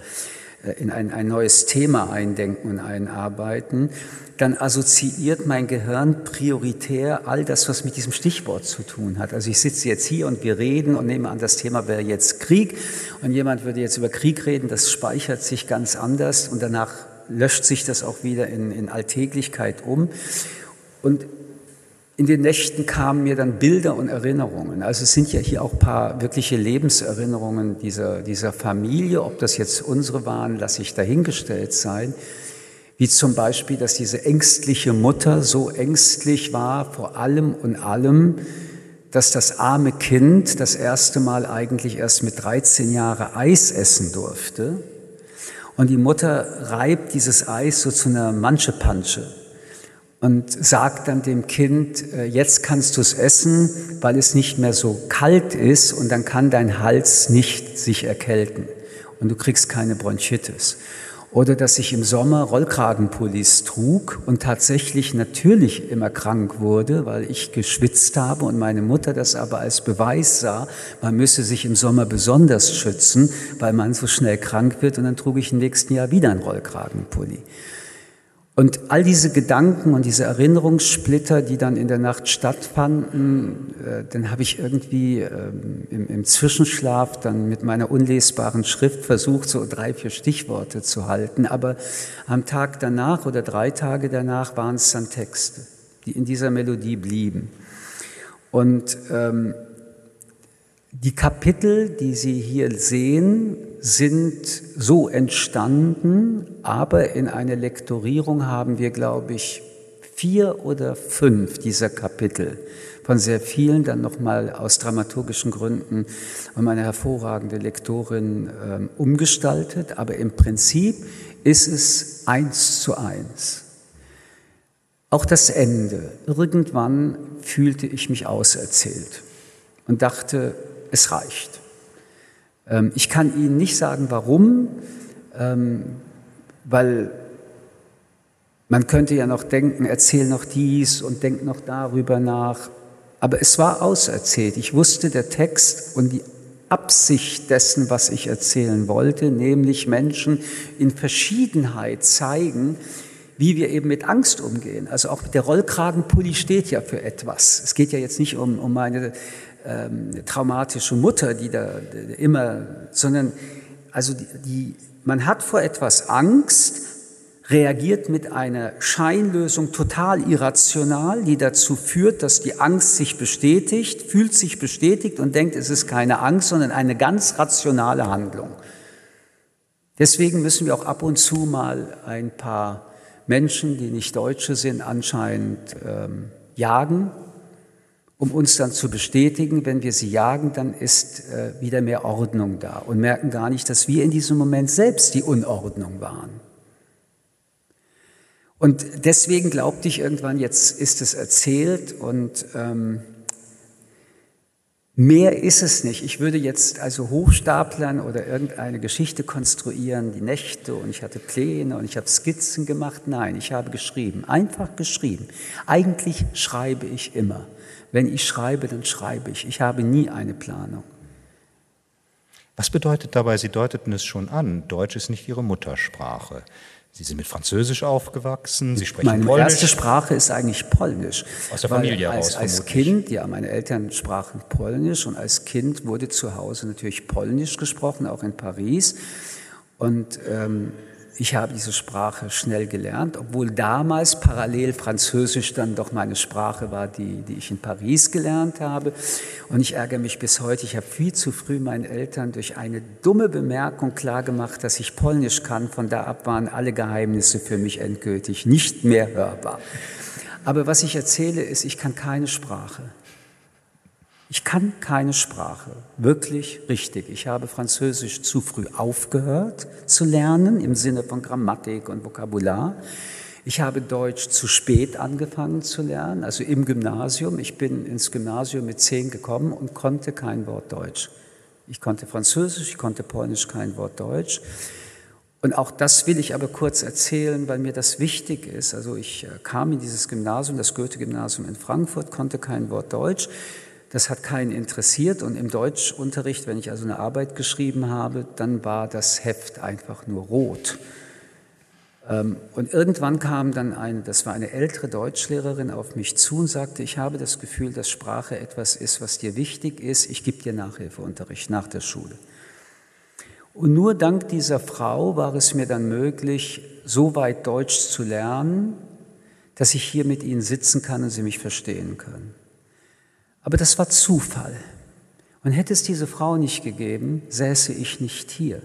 in ein, ein neues Thema eindenken und einarbeiten, dann assoziiert mein Gehirn prioritär all das, was mit diesem Stichwort zu tun hat. Also ich sitze jetzt hier und wir reden und nehme an, das Thema wäre jetzt Krieg und jemand würde jetzt über Krieg reden, das speichert sich ganz anders und danach löscht sich das auch wieder in, in Alltäglichkeit um. Und in den Nächten kamen mir dann Bilder und Erinnerungen. Also es sind ja hier auch ein paar wirkliche Lebenserinnerungen dieser, dieser Familie. Ob das jetzt unsere waren, lasse ich dahingestellt sein. Wie zum Beispiel, dass diese ängstliche Mutter so ängstlich war vor allem und allem, dass das arme Kind das erste Mal eigentlich erst mit 13 Jahren Eis essen durfte. Und die Mutter reibt dieses Eis so zu einer Manschepansche und sagt dann dem Kind, äh, jetzt kannst du es essen, weil es nicht mehr so kalt ist und dann kann dein Hals nicht sich erkälten und du kriegst keine Bronchitis. Oder dass ich im Sommer Rollkragenpullis trug und tatsächlich natürlich immer krank wurde, weil ich geschwitzt habe und meine Mutter das aber als Beweis sah, man müsse sich im Sommer besonders schützen, weil man so schnell krank wird und dann trug ich im nächsten Jahr wieder einen Rollkragenpulli. Und all diese Gedanken und diese Erinnerungssplitter, die dann in der Nacht stattfanden, äh, dann habe ich irgendwie ähm, im, im, Zwischenschlaf dann mit meiner unlesbaren Schrift versucht, so drei, vier Stichworte zu halten. Aber am Tag danach oder drei Tage danach waren es dann Texte, die in dieser Melodie blieben. Und ähm, die Kapitel, die Sie hier sehen, sind so entstanden, aber in einer Lektorierung haben wir, glaube ich, vier oder fünf dieser Kapitel von sehr vielen dann nochmal aus dramaturgischen Gründen um eine hervorragende Lektorin ähm, umgestaltet. Aber im Prinzip ist es eins zu eins. Auch das Ende. Irgendwann fühlte ich mich auserzählt und dachte, es reicht. Ähm, ich kann Ihnen nicht sagen, warum, ähm, weil man könnte ja noch denken, erzähl noch dies und denk noch darüber nach. Aber es war auserzählt. Ich wusste der Text und die Absicht dessen, was ich erzählen wollte, nämlich Menschen in Verschiedenheit zeigen, wie wir eben mit Angst umgehen. Also auch der Rollkragenpulli steht ja für etwas. Es geht ja jetzt nicht um, um meine ähm, traumatische Mutter, die da immer, sondern also die, die, man hat vor etwas Angst, reagiert mit einer Scheinlösung total irrational, die dazu führt, dass die Angst sich bestätigt, fühlt sich bestätigt und denkt, es ist keine Angst, sondern eine ganz rationale Handlung. Deswegen müssen wir auch ab und zu mal ein paar Menschen, die nicht Deutsche sind, anscheinend ähm, jagen, um uns dann zu bestätigen, wenn wir sie jagen, dann ist äh, wieder mehr Ordnung da und merken gar nicht, dass wir in diesem Moment selbst die Unordnung waren. Und deswegen glaubte ich irgendwann, jetzt ist es erzählt und ähm, mehr ist es nicht. Ich würde jetzt also hochstaplern oder irgendeine Geschichte konstruieren, die Nächte und ich hatte Pläne und ich habe Skizzen gemacht. Nein, ich habe geschrieben, einfach geschrieben. Eigentlich schreibe ich immer. Wenn ich schreibe, dann schreibe ich. Ich habe nie eine Planung. Was bedeutet dabei, Sie deuteten es schon an, Deutsch ist nicht Ihre Muttersprache. Sie sind mit Französisch aufgewachsen, Sie sprechen meine Polnisch. Meine erste Sprache ist eigentlich Polnisch. Aus der Familie als, heraus Als Kind, ja, meine Eltern sprachen Polnisch und als Kind wurde zu Hause natürlich Polnisch gesprochen, auch in Paris. Und ähm, ich habe diese Sprache schnell gelernt, obwohl damals parallel Französisch dann doch meine Sprache war, die, die ich in Paris gelernt habe. Und ich ärgere mich bis heute, ich habe viel zu früh meinen Eltern durch eine dumme Bemerkung klargemacht, dass ich Polnisch kann. Von da ab waren alle Geheimnisse für mich endgültig nicht mehr hörbar. Aber was ich erzähle, ist, ich kann keine Sprache. Ich kann keine Sprache, wirklich richtig. Ich habe Französisch zu früh aufgehört zu lernen im Sinne von Grammatik und Vokabular. Ich habe Deutsch zu spät angefangen zu lernen, also im Gymnasium. Ich bin ins Gymnasium mit zehn gekommen und konnte kein Wort Deutsch. Ich konnte Französisch, ich konnte Polnisch, kein Wort Deutsch. Und auch das will ich aber kurz erzählen, weil mir das wichtig ist. Also ich äh, kam in dieses Gymnasium, das Goethe-Gymnasium in Frankfurt, konnte kein Wort Deutsch. Das hat keinen interessiert und im Deutschunterricht, wenn ich also eine Arbeit geschrieben habe, dann war das Heft einfach nur rot. Ähm, und irgendwann kam dann ein, das war eine ältere Deutschlehrerin auf mich zu und sagte, ich habe das Gefühl, dass Sprache etwas ist, was dir wichtig ist. Ich gebe dir Nachhilfeunterricht nach der Schule. Und nur dank dieser Frau war es mir dann möglich, so weit Deutsch zu lernen, dass ich hier mit Ihnen sitzen kann und Sie mich verstehen können. Aber das war Zufall. Und hätte es diese Frau nicht gegeben, säße ich nicht hier.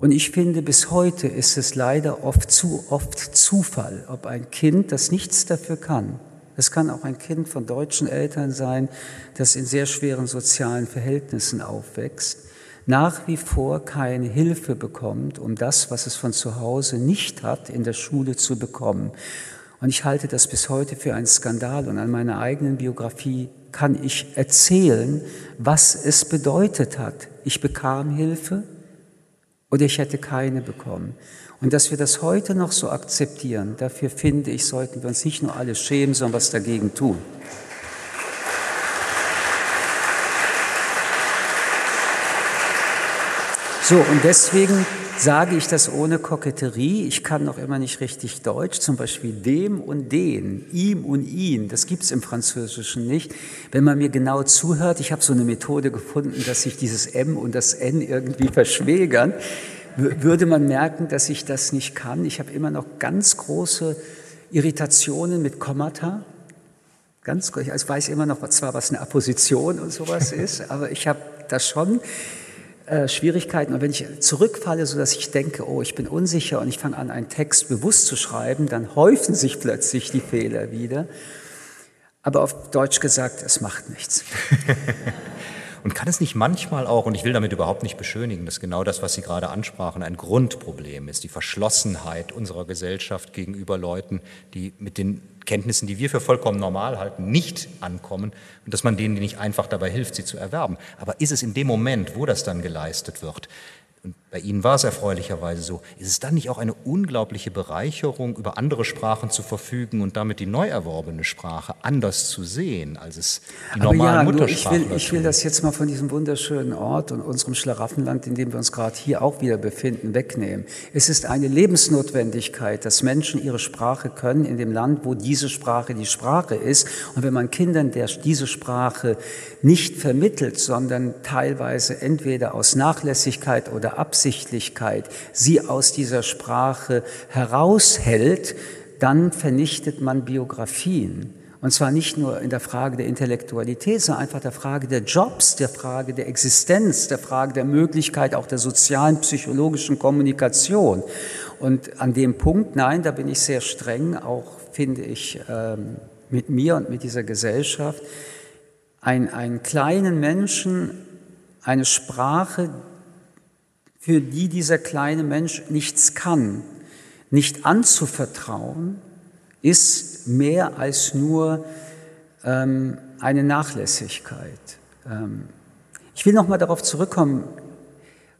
Und ich finde, bis heute ist es leider oft zu oft Zufall, ob ein Kind, das nichts dafür kann, es kann auch ein Kind von deutschen Eltern sein, das in sehr schweren sozialen Verhältnissen aufwächst, nach wie vor keine Hilfe bekommt, um das, was es von zu Hause nicht hat, in der Schule zu bekommen. Und ich halte das bis heute für einen Skandal. Und an meiner eigenen Biografie kann ich erzählen, was es bedeutet hat. Ich bekam Hilfe oder ich hätte keine bekommen. Und dass wir das heute noch so akzeptieren, dafür finde ich, sollten wir uns nicht nur alle schämen, sondern was dagegen tun. So, und deswegen sage ich das ohne Koketterie. Ich kann noch immer nicht richtig Deutsch, zum Beispiel dem und den, ihm und ihn. Das gibt es im Französischen nicht. Wenn man mir genau zuhört, ich habe so eine Methode gefunden, dass sich dieses M und das N irgendwie verschwägern, würde man merken, dass ich das nicht kann. Ich habe immer noch ganz große Irritationen mit Kommata. Ganz, ich weiß immer noch zwar, was eine Apposition und sowas ist, aber ich habe das schon. Äh, Schwierigkeiten. Und wenn ich zurückfalle, so dass ich denke, oh, ich bin unsicher und ich fange an, einen Text bewusst zu schreiben, dann häufen sich plötzlich die Fehler wieder. Aber auf Deutsch gesagt, es macht nichts. Und kann es nicht manchmal auch, und ich will damit überhaupt nicht beschönigen, dass genau das, was Sie gerade ansprachen, ein Grundproblem ist, die Verschlossenheit unserer Gesellschaft gegenüber Leuten, die mit den Kenntnissen, die wir für vollkommen normal halten, nicht ankommen und dass man denen nicht einfach dabei hilft, sie zu erwerben. Aber ist es in dem Moment, wo das dann geleistet wird, und bei Ihnen war es erfreulicherweise so, ist es dann nicht auch eine unglaubliche Bereicherung, über andere Sprachen zu verfügen und damit die neu erworbene Sprache anders zu sehen, als es die Aber normalen ja, Muttersprachler ich will, ich will das jetzt mal von diesem wunderschönen Ort und unserem Schlaraffenland, in dem wir uns gerade hier auch wieder befinden, wegnehmen. Es ist eine Lebensnotwendigkeit, dass Menschen ihre Sprache können in dem Land, wo diese Sprache die Sprache ist. Und wenn man Kindern der, diese Sprache nicht vermittelt, sondern teilweise entweder aus Nachlässigkeit oder Absichtlichkeit sie aus dieser Sprache heraushält, dann vernichtet man Biografien. Und zwar nicht nur in der Frage der Intellektualität, sondern einfach der Frage der Jobs, der Frage der Existenz, der Frage der Möglichkeit auch der sozialen, psychologischen Kommunikation. Und an dem Punkt, nein, da bin ich sehr streng, auch finde ich ähm, mit mir und mit dieser Gesellschaft, ein, einen kleinen Menschen eine Sprache, für die dieser kleine Mensch nichts kann, nicht anzuvertrauen, ist mehr als nur ähm, eine Nachlässigkeit. Ähm, ich will noch mal darauf zurückkommen.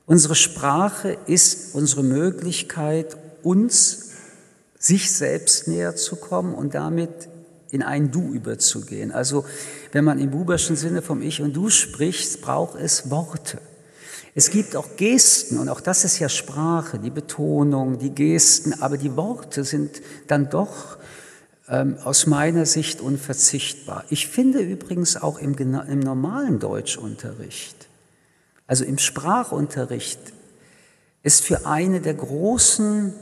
Unsere Sprache ist unsere Möglichkeit, uns sich selbst näher zu kommen und damit in ein Du überzugehen. Also wenn man im Buberschen Sinne vom Ich und Du spricht, braucht es Worte. Es gibt auch Gesten und auch das ist ja Sprache, die Betonung, die Gesten, aber die Worte sind dann doch ähm, aus meiner Sicht unverzichtbar. Ich finde übrigens auch im, im normalen Deutschunterricht, also im Sprachunterricht, ist für eine der großen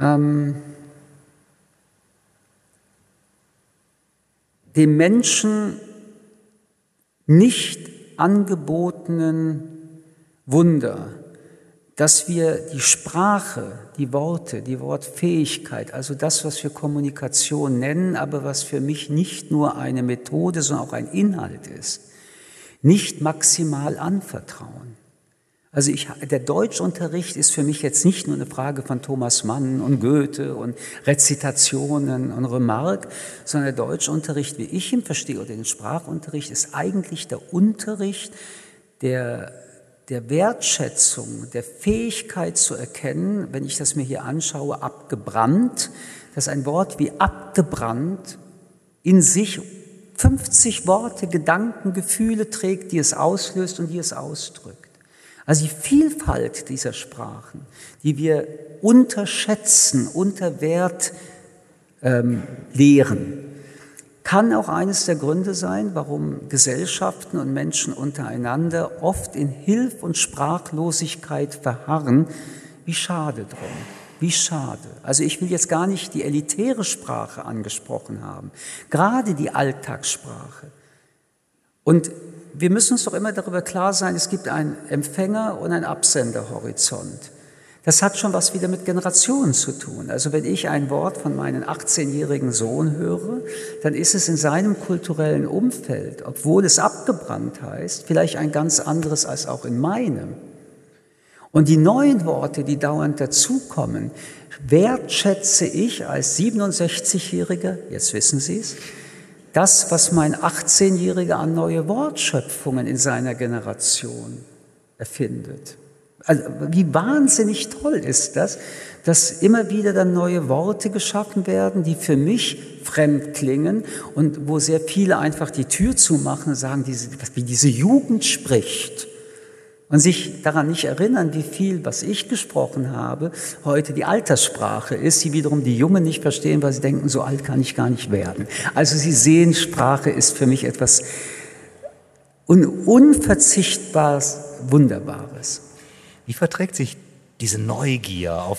ähm, dem Menschen nicht angebotenen Wunder, dass wir die Sprache, die Worte, die Wortfähigkeit, also das, was wir Kommunikation nennen, aber was für mich nicht nur eine Methode, sondern auch ein Inhalt ist, nicht maximal anvertrauen. Also ich, der Deutschunterricht ist für mich jetzt nicht nur eine Frage von Thomas Mann und Goethe und Rezitationen und Remarque, sondern der Deutschunterricht, wie ich ihn verstehe, oder den Sprachunterricht, ist eigentlich der Unterricht der, der Wertschätzung, der Fähigkeit zu erkennen, wenn ich das mir hier anschaue, abgebrannt, dass ein Wort wie abgebrannt in sich 50 Worte, Gedanken, Gefühle trägt, die es auslöst und die es ausdrückt. Also die Vielfalt dieser Sprachen, die wir unterschätzen, unter Wert ähm, lehren, kann auch eines der Gründe sein, warum Gesellschaften und Menschen untereinander oft in Hilf- und Sprachlosigkeit verharren. Wie schade drum. Wie schade. Also ich will jetzt gar nicht die elitäre Sprache angesprochen haben, gerade die Alltagssprache. Und wir müssen uns doch immer darüber klar sein, es gibt einen Empfänger und einen Absenderhorizont. Das hat schon was wieder mit Generationen zu tun. Also wenn ich ein Wort von meinem 18-jährigen Sohn höre, dann ist es in seinem kulturellen Umfeld, obwohl es abgebrannt heißt, vielleicht ein ganz anderes als auch in meinem. Und die neuen Worte, die dauernd dazukommen, wertschätze ich als 67-Jähriger, jetzt wissen Sie es, das, was mein 18-Jähriger an neue Wortschöpfungen in seiner Generation erfindet. Also wie wahnsinnig toll ist das, dass immer wieder dann neue Worte geschaffen werden, die für mich fremd klingen und wo sehr viele einfach die Tür zumachen und sagen, wie diese Jugend spricht und sich daran nicht erinnern, wie viel, was ich gesprochen habe, heute die Alterssprache ist, die wiederum die Jungen nicht verstehen, weil sie denken, so alt kann ich gar nicht werden. Also sie sehen, Sprache ist für mich etwas un unverzichtbares, Wunderbares. Wie verträgt sich diese Neugier auf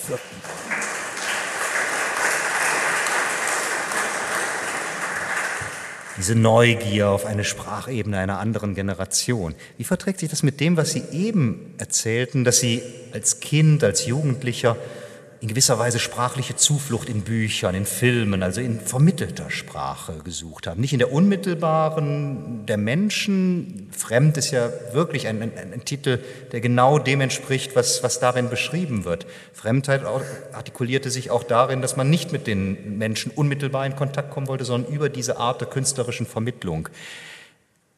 diese Neugier auf eine Sprachebene einer anderen Generation. Wie verträgt sich das mit dem, was Sie eben erzählten, dass Sie als Kind, als Jugendlicher in gewisser Weise sprachliche Zuflucht in Büchern, in Filmen, also in vermittelter Sprache gesucht haben. Nicht in der unmittelbaren der Menschen. Fremd ist ja wirklich ein, ein, ein Titel, der genau dem entspricht, was, was darin beschrieben wird. Fremdheit artikulierte sich auch darin, dass man nicht mit den Menschen unmittelbar in Kontakt kommen wollte, sondern über diese Art der künstlerischen Vermittlung.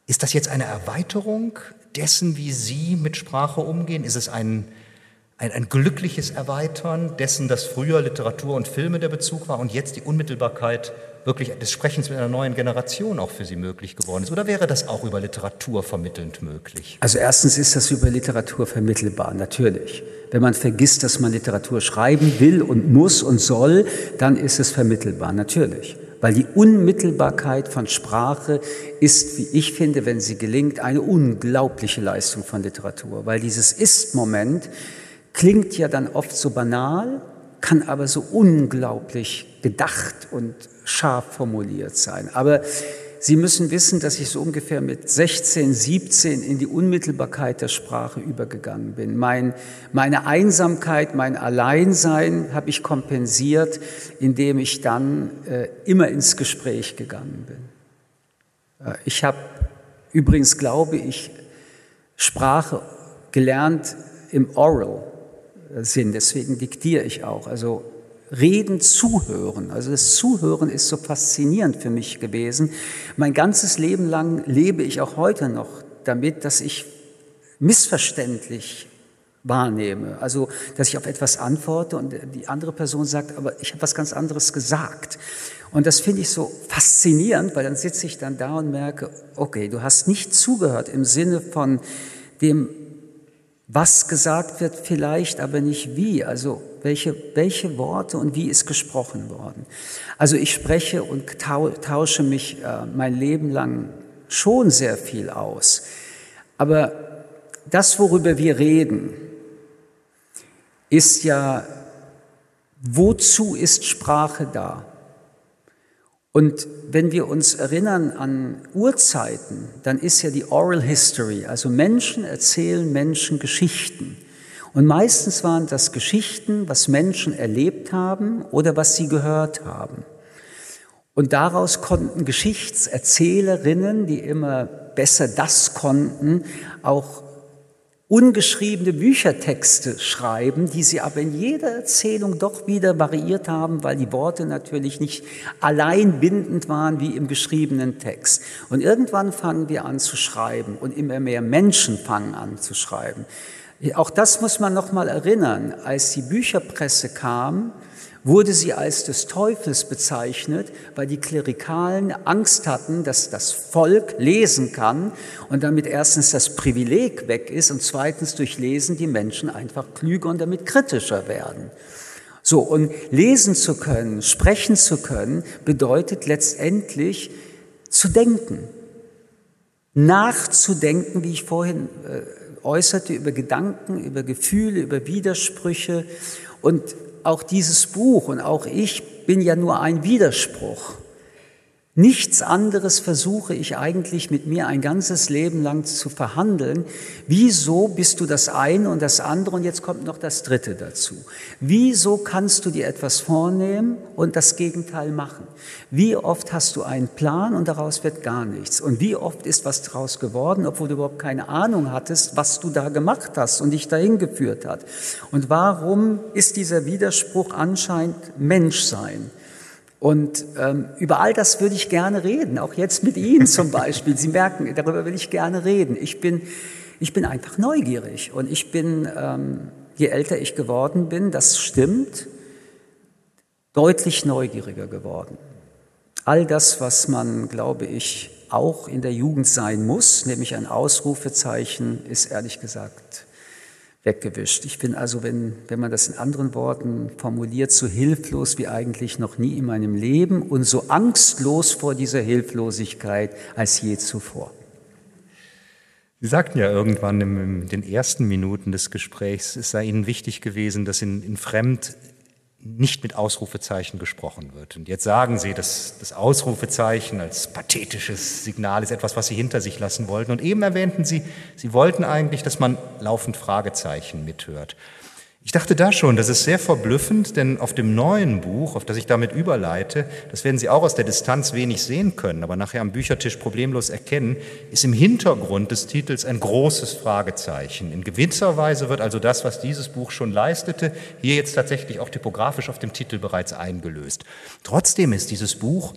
Ist das jetzt eine Erweiterung dessen, wie Sie mit Sprache umgehen? Ist es ein, ein, ein glückliches Erweitern dessen, dass früher Literatur und Filme der Bezug war und jetzt die Unmittelbarkeit wirklich des Sprechens mit einer neuen Generation auch für Sie möglich geworden ist? Oder wäre das auch über Literatur vermittelnd möglich? Also erstens ist das über Literatur vermittelbar, natürlich. Wenn man vergisst, dass man Literatur schreiben will und muss und soll, dann ist es vermittelbar, natürlich. Weil die Unmittelbarkeit von Sprache ist, wie ich finde, wenn sie gelingt, eine unglaubliche Leistung von Literatur. Weil dieses Ist-Moment, klingt ja dann oft so banal, kann aber so unglaublich gedacht und scharf formuliert sein. Aber Sie müssen wissen, dass ich so ungefähr mit 16, 17 in die Unmittelbarkeit der Sprache übergegangen bin. Mein, meine Einsamkeit, mein Alleinsein habe ich kompensiert, indem ich dann äh, immer ins Gespräch gegangen bin. Äh, ich habe übrigens, glaube ich, Sprache gelernt im Oral. Sinn. Deswegen diktiere ich auch. Also Reden, Zuhören. Also das Zuhören ist so faszinierend für mich gewesen. Mein ganzes Leben lang lebe ich auch heute noch damit, dass ich missverständlich wahrnehme. Also, dass ich auf etwas antworte und die andere Person sagt, aber ich habe was ganz anderes gesagt. Und das finde ich so faszinierend, weil dann sitze ich dann da und merke, okay, du hast nicht zugehört im Sinne von dem was gesagt wird vielleicht, aber nicht wie. Also welche, welche Worte und wie ist gesprochen worden. Also ich spreche und tausche mich äh, mein Leben lang schon sehr viel aus. Aber das, worüber wir reden, ist ja, wozu ist Sprache da? Und wenn wir uns erinnern an Urzeiten, dann ist ja die Oral History, also Menschen erzählen Menschen Geschichten. Und meistens waren das Geschichten, was Menschen erlebt haben oder was sie gehört haben. Und daraus konnten Geschichtserzählerinnen, die immer besser das konnten, auch ungeschriebene Büchertexte schreiben, die sie aber in jeder Erzählung doch wieder variiert haben, weil die Worte natürlich nicht allein bindend waren wie im geschriebenen Text. Und irgendwann fangen wir an zu schreiben und immer mehr Menschen fangen an zu schreiben. Auch das muss man noch mal erinnern, als die Bücherpresse kam, wurde sie als des Teufels bezeichnet, weil die Klerikalen Angst hatten, dass das Volk lesen kann und damit erstens das Privileg weg ist und zweitens durch Lesen die Menschen einfach klüger und damit kritischer werden. So, und lesen zu können, sprechen zu können, bedeutet letztendlich zu denken, nachzudenken, wie ich vorhin äh, äußerte, über Gedanken, über Gefühle, über Widersprüche und auch dieses Buch und auch ich bin ja nur ein Widerspruch. Nichts anderes versuche ich eigentlich mit mir ein ganzes Leben lang zu verhandeln. Wieso bist du das eine und das andere und jetzt kommt noch das dritte dazu? Wieso kannst du dir etwas vornehmen und das Gegenteil machen? Wie oft hast du einen Plan und daraus wird gar nichts? Und wie oft ist was daraus geworden, obwohl du überhaupt keine Ahnung hattest, was du da gemacht hast und dich dahin geführt hat? Und warum ist dieser Widerspruch anscheinend Menschsein? Und ähm, über all das würde ich gerne reden, auch jetzt mit Ihnen zum Beispiel. Sie merken, darüber will ich gerne reden. Ich bin, ich bin einfach neugierig und ich bin, ähm, je älter ich geworden bin, das stimmt, deutlich neugieriger geworden. All das, was man, glaube ich, auch in der Jugend sein muss, nämlich ein Ausrufezeichen, ist ehrlich gesagt weggewischt. Ich bin also, wenn, wenn man das in anderen Worten formuliert, so hilflos wie eigentlich noch nie in meinem Leben und so angstlos vor dieser Hilflosigkeit als je zuvor. Sie sagten ja irgendwann in den ersten Minuten des Gesprächs, es sei Ihnen wichtig gewesen, dass in, in Fremd nicht mit Ausrufezeichen gesprochen wird. Und jetzt sagen Sie, dass das Ausrufezeichen als pathetisches Signal ist etwas, was Sie hinter sich lassen wollten. Und eben erwähnten Sie, Sie wollten eigentlich, dass man laufend Fragezeichen mithört. Ich dachte da schon, das ist sehr verblüffend, denn auf dem neuen Buch, auf das ich damit überleite, das werden Sie auch aus der Distanz wenig sehen können, aber nachher am Büchertisch problemlos erkennen, ist im Hintergrund des Titels ein großes Fragezeichen. In gewisser Weise wird also das, was dieses Buch schon leistete, hier jetzt tatsächlich auch typografisch auf dem Titel bereits eingelöst. Trotzdem ist dieses Buch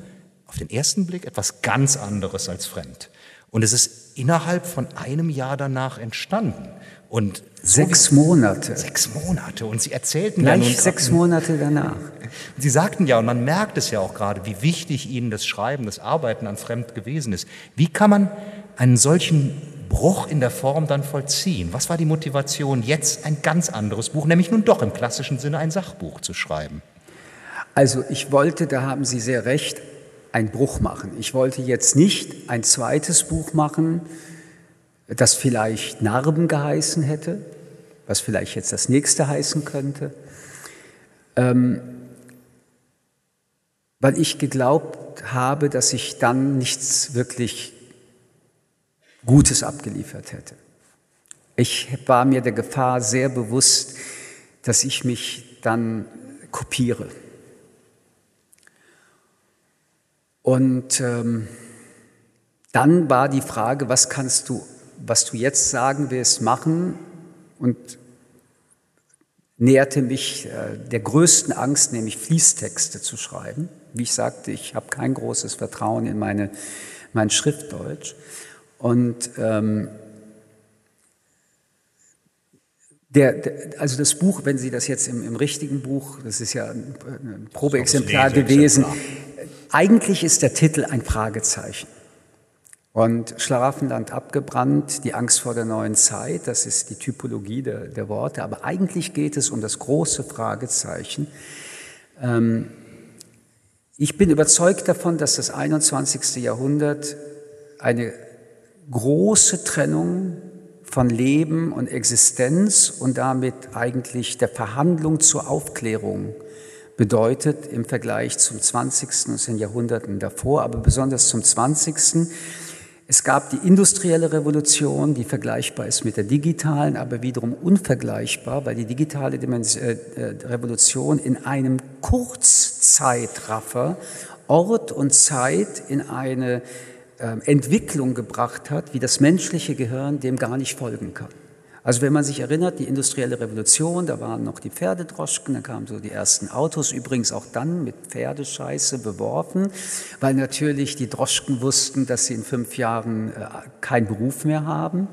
auf den ersten Blick etwas ganz anderes als fremd. Und es ist innerhalb von einem Jahr danach entstanden. Und sechs Monate. Sechs Monate. Und Sie erzählten Gleich ja nun sechs Monate danach. Sie sagten ja, und man merkt es ja auch gerade, wie wichtig Ihnen das Schreiben, das Arbeiten an Fremd gewesen ist. Wie kann man einen solchen Bruch in der Form dann vollziehen? Was war die Motivation, jetzt ein ganz anderes Buch, nämlich nun doch im klassischen Sinne ein Sachbuch zu schreiben? Also ich wollte, da haben Sie sehr recht, einen Bruch machen. Ich wollte jetzt nicht ein zweites Buch machen, das vielleicht Narben geheißen hätte, was vielleicht jetzt das nächste heißen könnte, ähm, weil ich geglaubt habe, dass ich dann nichts wirklich Gutes abgeliefert hätte. Ich war mir der Gefahr sehr bewusst, dass ich mich dann kopiere. Und ähm, dann war die Frage, was kannst du was du jetzt sagen wirst, machen und näherte mich äh, der größten Angst, nämlich Fließtexte zu schreiben. Wie ich sagte, ich habe kein großes Vertrauen in meine, mein Schriftdeutsch. Und ähm, der, der, also das Buch, wenn Sie das jetzt im, im richtigen Buch, das ist ja ein, ein Probeexemplar gewesen, eigentlich ist der Titel ein Fragezeichen. Und Schlaraffenland abgebrannt, die Angst vor der neuen Zeit, das ist die Typologie der, der Worte, aber eigentlich geht es um das große Fragezeichen. Ähm, ich bin überzeugt davon, dass das 21. Jahrhundert eine große Trennung von Leben und Existenz und damit eigentlich der Verhandlung zur Aufklärung bedeutet im Vergleich zum 20. und den Jahrhunderten davor, aber besonders zum 20. Es gab die industrielle Revolution, die vergleichbar ist mit der digitalen, aber wiederum unvergleichbar, weil die digitale äh, äh, Revolution in einem Kurzzeitraffer Ort und Zeit in eine ähm, Entwicklung gebracht hat, wie das menschliche Gehirn dem gar nicht folgen kann. Also wenn man sich erinnert, die industrielle Revolution, da waren noch die Pferdedroschken, da kamen so die ersten Autos, übrigens auch dann mit Pferdescheiße beworfen, weil natürlich die Droschken wussten, dass sie in fünf Jahren äh, keinen Beruf mehr haben.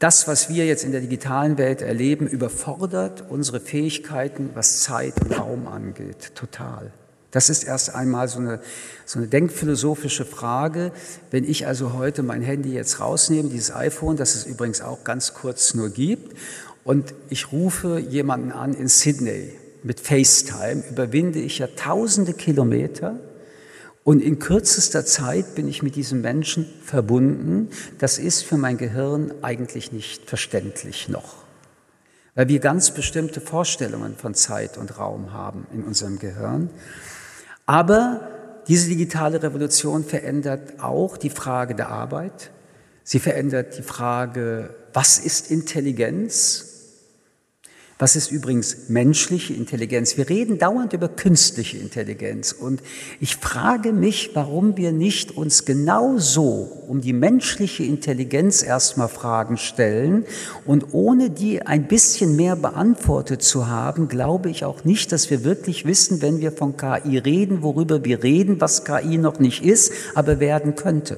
Das, was wir jetzt in der digitalen Welt erleben, überfordert unsere Fähigkeiten, was Zeit und Raum angeht, total. Das ist erst einmal so eine, so eine denkphilosophische Frage. Wenn ich also heute mein Handy jetzt rausnehme, dieses iPhone, das es übrigens auch ganz kurz nur gibt, und ich rufe jemanden an in Sydney mit FaceTime, überwinde ich ja tausende Kilometer und in kürzester Zeit bin ich mit diesem Menschen verbunden. Das ist für mein Gehirn eigentlich nicht verständlich noch, weil wir ganz bestimmte Vorstellungen von Zeit und Raum haben in unserem Gehirn. Aber diese digitale Revolution verändert auch die Frage der Arbeit. Sie verändert die Frage, was ist Intelligenz? Was ist übrigens menschliche Intelligenz? Wir reden dauernd über künstliche Intelligenz und ich frage mich, warum wir nicht uns genauso um die menschliche Intelligenz erstmal Fragen stellen und ohne die ein bisschen mehr beantwortet zu haben, glaube ich auch nicht, dass wir wirklich wissen, wenn wir von KI reden, worüber wir reden, was KI noch nicht ist, aber werden könnte.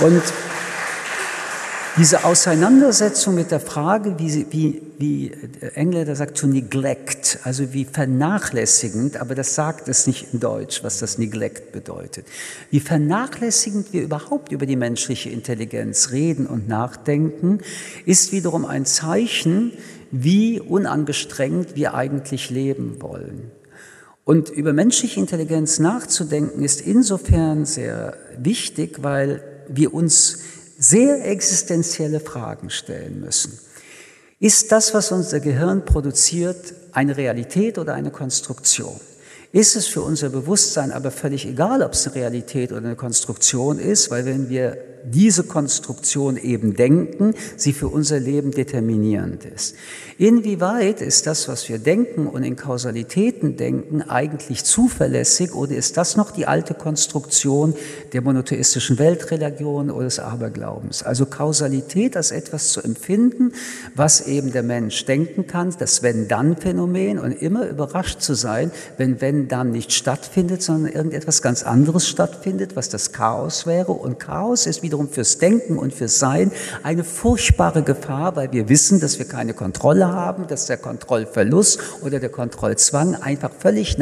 Und diese Auseinandersetzung mit der Frage, wie, wie, wie Engländer sagt, to neglect, also wie vernachlässigend, aber das sagt es nicht in Deutsch, was das neglect bedeutet, wie vernachlässigend wir überhaupt über die menschliche Intelligenz reden und nachdenken, ist wiederum ein Zeichen, wie unangestrengt wir eigentlich leben wollen. Und über menschliche Intelligenz nachzudenken ist insofern sehr wichtig, weil wir uns sehr existenzielle Fragen stellen müssen. Ist das, was unser Gehirn produziert, eine Realität oder eine Konstruktion? Ist es für unser Bewusstsein aber völlig egal, ob es eine Realität oder eine Konstruktion ist, weil wenn wir diese Konstruktion eben denken, sie für unser Leben determinierend ist. Inwieweit ist das, was wir denken und in Kausalitäten denken, eigentlich zuverlässig oder ist das noch die alte Konstruktion der monotheistischen Weltreligion oder des Aberglaubens? Also Kausalität als etwas zu empfinden, was eben der Mensch denken kann, das Wenn-Dann-Phänomen und immer überrascht zu sein, wenn Wenn-Dann nicht stattfindet, sondern irgendetwas ganz anderes stattfindet, was das Chaos wäre. Und Chaos ist wieder wiederum fürs Denken und fürs Sein eine furchtbare Gefahr, weil wir wissen, dass wir keine Kontrolle haben, dass der Kontrollverlust oder der Kontrollzwang einfach völlig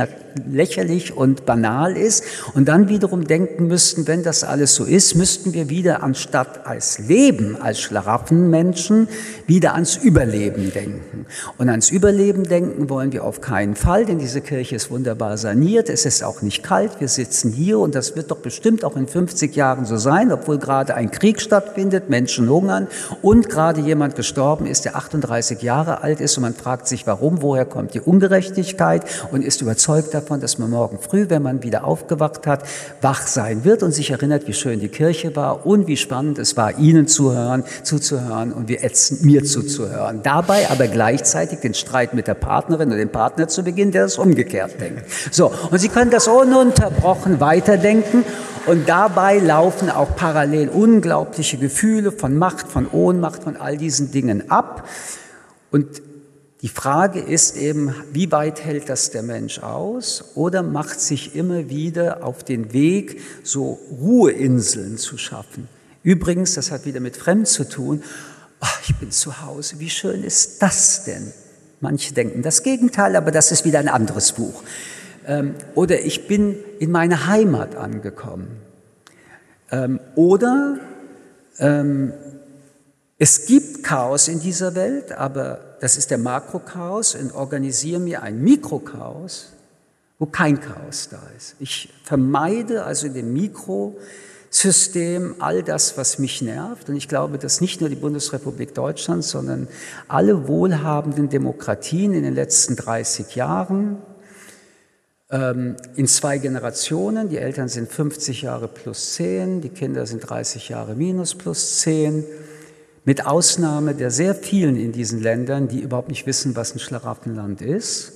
lächerlich und banal ist und dann wiederum denken müssten, wenn das alles so ist, müssten wir wieder anstatt als Leben, als Schlaraffenmenschen, wieder ans Überleben denken. Und ans Überleben denken wollen wir auf keinen Fall, denn diese Kirche ist wunderbar saniert, es ist auch nicht kalt, wir sitzen hier und das wird doch bestimmt auch in 50 Jahren so sein, obwohl gerade ein Krieg stattfindet, Menschen hungern und gerade jemand gestorben ist, der 38 Jahre alt ist und man fragt sich, warum, woher kommt die Ungerechtigkeit und ist überzeugt davon, dass man morgen früh, wenn man wieder aufgewacht hat, wach sein wird und sich erinnert, wie schön die Kirche war und wie spannend es war, Ihnen zuhören, zuzuhören und wie ätzend mir zuzuhören. Dabei aber gleichzeitig den Streit mit der Partnerin oder dem Partner zu beginnen, der das umgekehrt denkt. So, und Sie können das ununterbrochen weiterdenken und dabei laufen auch parallel unglaubliche Gefühle von Macht, von Ohnmacht, von all diesen Dingen ab. Und die Frage ist eben, wie weit hält das der Mensch aus oder macht sich immer wieder auf den Weg, so Ruheinseln zu schaffen. Übrigens, das hat wieder mit Fremd zu tun. Ach, ich bin zu Hause, wie schön ist das denn? Manche denken das Gegenteil, aber das ist wieder ein anderes Buch. Ähm, oder ich bin in meine Heimat angekommen. Ähm, oder ähm, es gibt Chaos in dieser Welt, aber das ist der Makrochaos und organisiere mir ein Mikrochaos, wo kein Chaos da ist. Ich vermeide also in dem Mikro System, all das, was mich nervt. Und ich glaube, dass nicht nur die Bundesrepublik Deutschland, sondern alle wohlhabenden Demokratien in den letzten 30 Jahren in zwei Generationen, die Eltern sind 50 Jahre plus 10, die Kinder sind 30 Jahre minus plus 10, mit Ausnahme der sehr vielen in diesen Ländern, die überhaupt nicht wissen, was ein Schlaraffenland ist,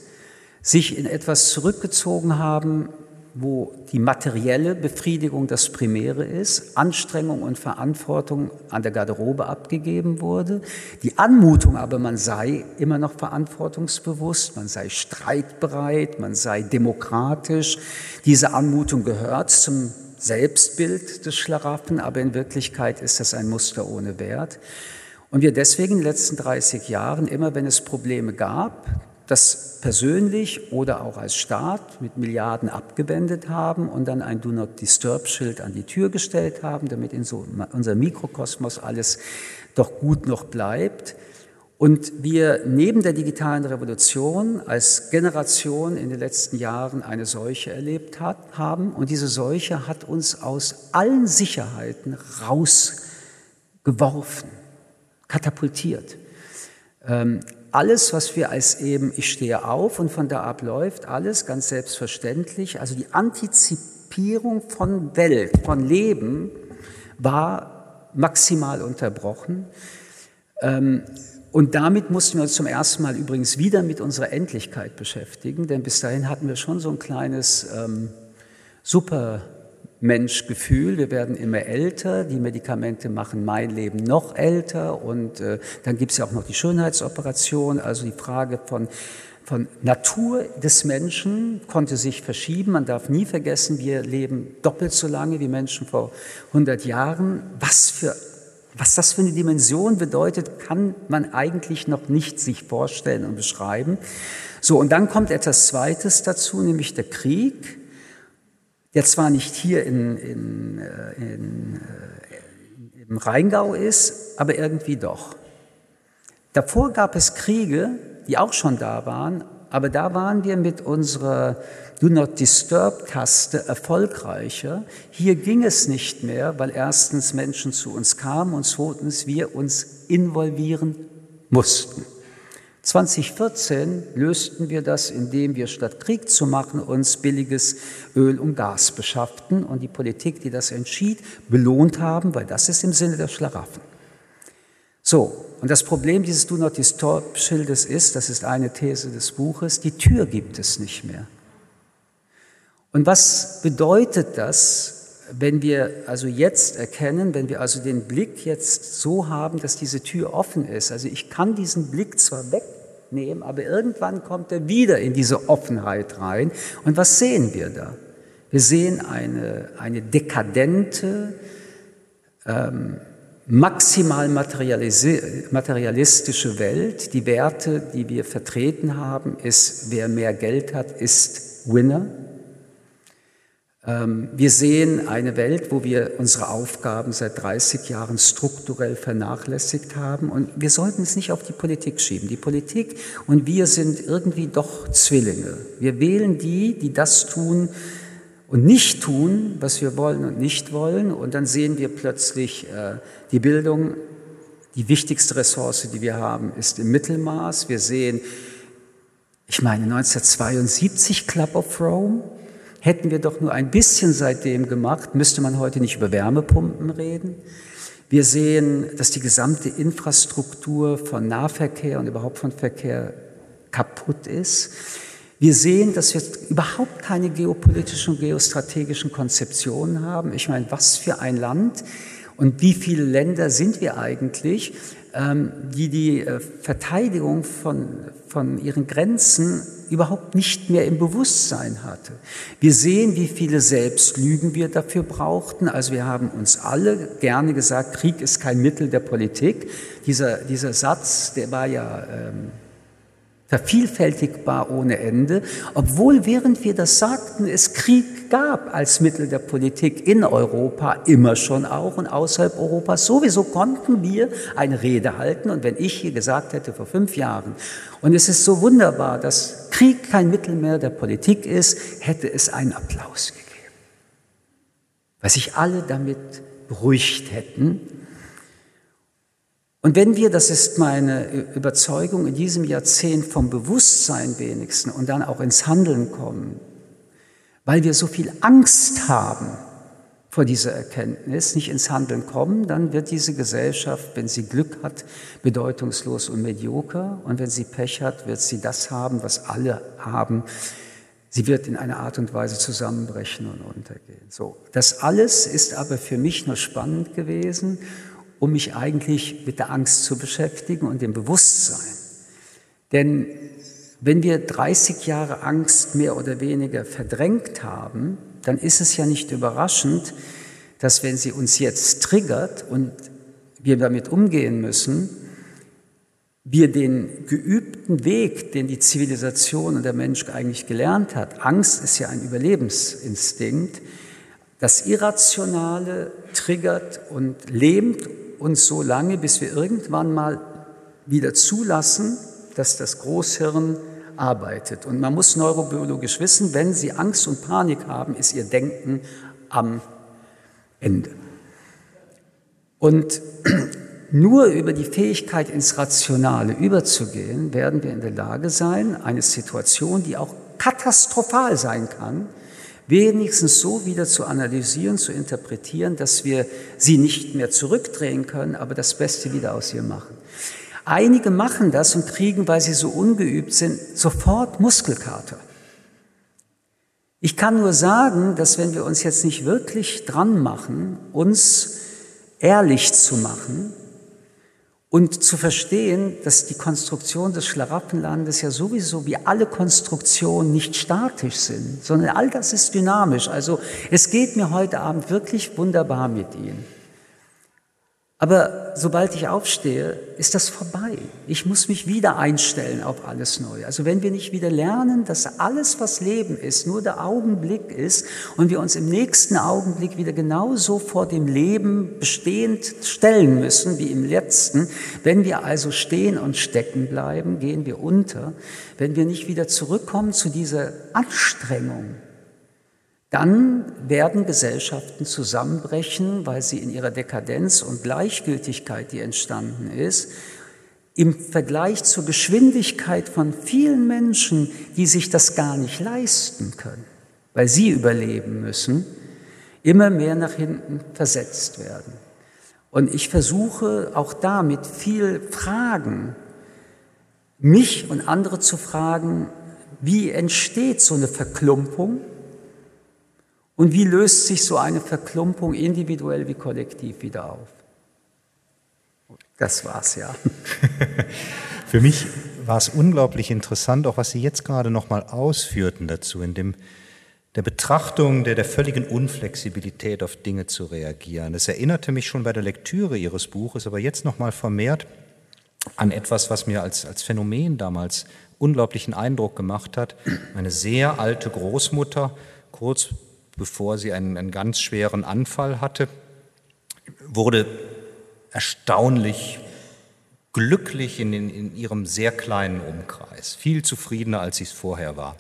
sich in etwas zurückgezogen haben, wo die materielle Befriedigung das Primäre ist, Anstrengung und Verantwortung an der Garderobe abgegeben wurde, die Anmutung aber, man sei immer noch verantwortungsbewusst, man sei streitbereit, man sei demokratisch. Diese Anmutung gehört zum Selbstbild des Schlaraffen, aber in Wirklichkeit ist das ein Muster ohne Wert. Und wir deswegen in den letzten 30 Jahren, immer wenn es Probleme gab, das persönlich oder auch als Staat mit Milliarden abgewendet haben und dann ein Do Not Disturb-Schild an die Tür gestellt haben, damit in so unserem Mikrokosmos alles doch gut noch bleibt. Und wir neben der digitalen Revolution als Generation in den letzten Jahren eine Seuche erlebt hat, haben. Und diese Seuche hat uns aus allen Sicherheiten rausgeworfen, katapultiert. Alles, was wir als eben, ich stehe auf und von da ab läuft, alles ganz selbstverständlich, also die Antizipierung von Welt, von Leben war maximal unterbrochen. Ähm, und damit mussten wir uns zum ersten Mal übrigens wieder mit unserer Endlichkeit beschäftigen, denn bis dahin hatten wir schon so ein kleines ähm, super Menschgefühl. Wir werden immer älter, die Medikamente machen mein Leben noch älter und äh, dann gibt es ja auch noch die Schönheitsoperation, also die Frage von von Natur des Menschen konnte sich verschieben. Man darf nie vergessen, wir leben doppelt so lange wie Menschen vor 100 Jahren. Was für was das für eine Dimension bedeutet, kann man eigentlich noch nicht sich vorstellen und beschreiben. So, und dann kommt etwas Zweites dazu, nämlich der Krieg der zwar nicht hier in, in, äh, in, äh, im Rheingau ist, aber irgendwie doch. Davor gab es Kriege, die auch schon da waren, aber da waren wir mit unserer Do Not Disturb-Taste erfolgreicher. Hier ging es nicht mehr, weil erstens Menschen zu uns kamen und zweitens wir uns involvieren mussten. 2014 lösten wir das, indem wir statt Krieg zu machen uns billiges Öl und Gas beschafften und die Politik, die das entschied, belohnt haben, weil das ist im Sinne der Schlaraffen. So, und das Problem dieses Do Not Disturb Schildes ist, das ist eine These des Buches, die Tür gibt es nicht mehr. Und was bedeutet das, wenn wir also jetzt erkennen, wenn wir also den Blick jetzt so haben, dass diese Tür offen ist? Also ich kann diesen Blick zwar weg nehmen, aber irgendwann kommt er wieder in diese Offenheit rein. Und was sehen wir da? Wir sehen eine, eine dekadente, ähm, maximal materialistische Welt. Die Werte, die wir vertreten haben, ist, wer mehr Geld hat, ist Winner. Ähm, wir sehen eine Welt, wo wir unsere Aufgaben seit 30 Jahren strukturell vernachlässigt haben und wir sollten es nicht auf die Politik schieben. Die Politik und wir sind irgendwie doch Zwillinge. Wir wählen die, die das tun und nicht tun, was wir wollen und nicht wollen und dann sehen wir plötzlich äh, die Bildung, die wichtigste Ressource, die wir haben, ist im Mittelmaß. Wir sehen, ich meine 1972 Club of Rome, Hätten wir doch nur ein bisschen seitdem gemacht, müsste man heute nicht über Wärmepumpen reden. Wir sehen, dass die gesamte Infrastruktur von Nahverkehr und überhaupt von Verkehr kaputt ist. Wir sehen, dass wir überhaupt keine geopolitischen und geostrategischen Konzeptionen haben. Ich meine, was für ein Land und wie viele Länder sind wir eigentlich, ähm, die die äh, Verteidigung von, von ihren Grenzen überhaupt nicht mehr im Bewusstsein hatte. Wir sehen, wie viele Selbstlügen wir dafür brauchten. Also wir haben uns alle gerne gesagt, Krieg ist kein Mittel der Politik. Dieser, dieser Satz, der war ja ähm, vervielfältigbar ohne Ende, obwohl während wir das sagten, es Krieg gab als Mittel der Politik in Europa, immer schon auch und außerhalb Europas. Sowieso konnten wir eine Rede halten und wenn ich hier gesagt hätte vor fünf Jahren, und es ist so wunderbar, dass Krieg kein Mittel mehr der Politik ist, hätte es einen Applaus gegeben. weil sich alle damit beruhigt hätten. Und wenn wir, das ist meine Überzeugung, in diesem Jahrzehnt vom Bewusstsein wenigsten und dann auch ins Handeln kommen, weil wir so viel Angst haben vor dieser Erkenntnis, nicht ins Handeln kommen, dann wird diese Gesellschaft, wenn sie Glück hat, bedeutungslos und medioker. Und wenn sie Pech hat, wird sie das haben, was alle haben. Sie wird in einer Art und Weise zusammenbrechen und untergehen. So. Das alles ist aber für mich nur spannend gewesen, um mich eigentlich mit der Angst zu beschäftigen und dem Bewusstsein. Denn wenn wir 30 Jahre Angst mehr oder weniger verdrängt haben, dann ist es ja nicht überraschend, dass wenn sie uns jetzt triggert und wir damit umgehen müssen, wir den geübten Weg, den die Zivilisation und der Mensch eigentlich gelernt hat, Angst ist ja ein Überlebensinstinkt, das Irrationale triggert und lähmt uns so lange, bis wir irgendwann mal wieder zulassen, dass das Großhirn arbeitet. Und man muss neurobiologisch wissen, wenn Sie Angst und Panik haben, ist Ihr Denken am Ende. Und nur über die Fähigkeit ins Rationale überzugehen, werden wir in der Lage sein, eine Situation, die auch katastrophal sein kann, wenigstens so wieder zu analysieren, zu interpretieren, dass wir sie nicht mehr zurückdrehen können, aber das Beste wieder aus ihr machen. Einige machen das und kriegen, weil sie so ungeübt sind, sofort Muskelkater. Ich kann nur sagen, dass wenn wir uns jetzt nicht wirklich dran machen, uns ehrlich zu machen und zu verstehen, dass die Konstruktion des Schlaraffenlandes ja sowieso wie alle Konstruktionen nicht statisch sind, sondern all das ist dynamisch. Also es geht mir heute Abend wirklich wunderbar mit Ihnen. Aber sobald ich aufstehe, ist das vorbei. Ich muss mich wieder einstellen auf alles Neue. Also wenn wir nicht wieder lernen, dass alles, was Leben ist, nur der Augenblick ist und wir uns im nächsten Augenblick wieder genauso vor dem Leben bestehend stellen müssen wie im letzten, wenn wir also stehen und stecken bleiben, gehen wir unter. Wenn wir nicht wieder zurückkommen zu dieser Anstrengung, dann werden Gesellschaften zusammenbrechen, weil sie in ihrer Dekadenz und Gleichgültigkeit, die entstanden ist, im Vergleich zur Geschwindigkeit von vielen Menschen, die sich das gar nicht leisten können, weil sie überleben müssen, immer mehr nach hinten versetzt werden. Und ich versuche auch da mit viel Fragen, mich und andere zu fragen, wie entsteht so eine Verklumpung? Und wie löst sich so eine Verklumpung individuell wie kollektiv wieder auf? Das war's ja. Für mich war es unglaublich interessant, auch was Sie jetzt gerade nochmal ausführten dazu, in dem, der Betrachtung der, der völligen Unflexibilität auf Dinge zu reagieren. Es erinnerte mich schon bei der Lektüre Ihres Buches, aber jetzt nochmal vermehrt an etwas, was mir als, als Phänomen damals unglaublichen Eindruck gemacht hat. Eine sehr alte Großmutter, kurz bevor sie einen, einen ganz schweren Anfall hatte, wurde erstaunlich glücklich in, in, in ihrem sehr kleinen Umkreis, viel zufriedener, als sie es vorher war.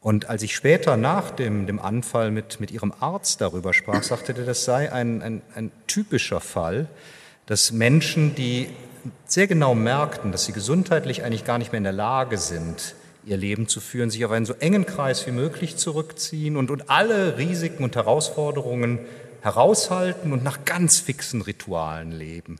Und als ich später nach dem, dem Anfall mit, mit ihrem Arzt darüber sprach, sagte er, das sei ein, ein, ein typischer Fall, dass Menschen, die sehr genau merkten, dass sie gesundheitlich eigentlich gar nicht mehr in der Lage sind, ihr Leben zu führen, sich auf einen so engen Kreis wie möglich zurückziehen und, und alle Risiken und Herausforderungen heraushalten und nach ganz fixen Ritualen leben.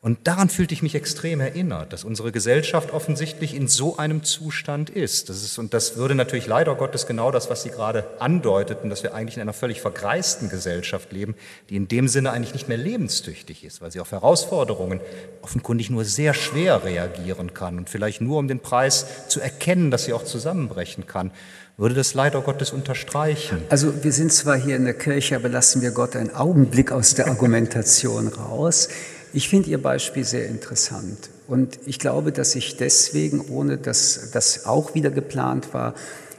Und daran fühlte ich mich extrem erinnert, dass unsere Gesellschaft offensichtlich in so einem Zustand ist. Das ist und das würde natürlich leider Gottes genau das, was Sie gerade andeuteten, dass wir eigentlich in einer völlig vergreisten Gesellschaft leben, die in dem Sinne eigentlich nicht mehr lebenstüchtig ist, weil sie auf Herausforderungen offenkundig nur sehr schwer reagieren kann und vielleicht nur um den Preis zu erkennen, dass sie auch zusammenbrechen kann würde das leider Gottes unterstreichen. Also wir sind zwar hier in der Kirche, aber lassen wir Gott einen Augenblick aus der Argumentation raus. Ich finde Ihr Beispiel sehr interessant und ich glaube, dass ich deswegen, ohne dass das auch wieder geplant war,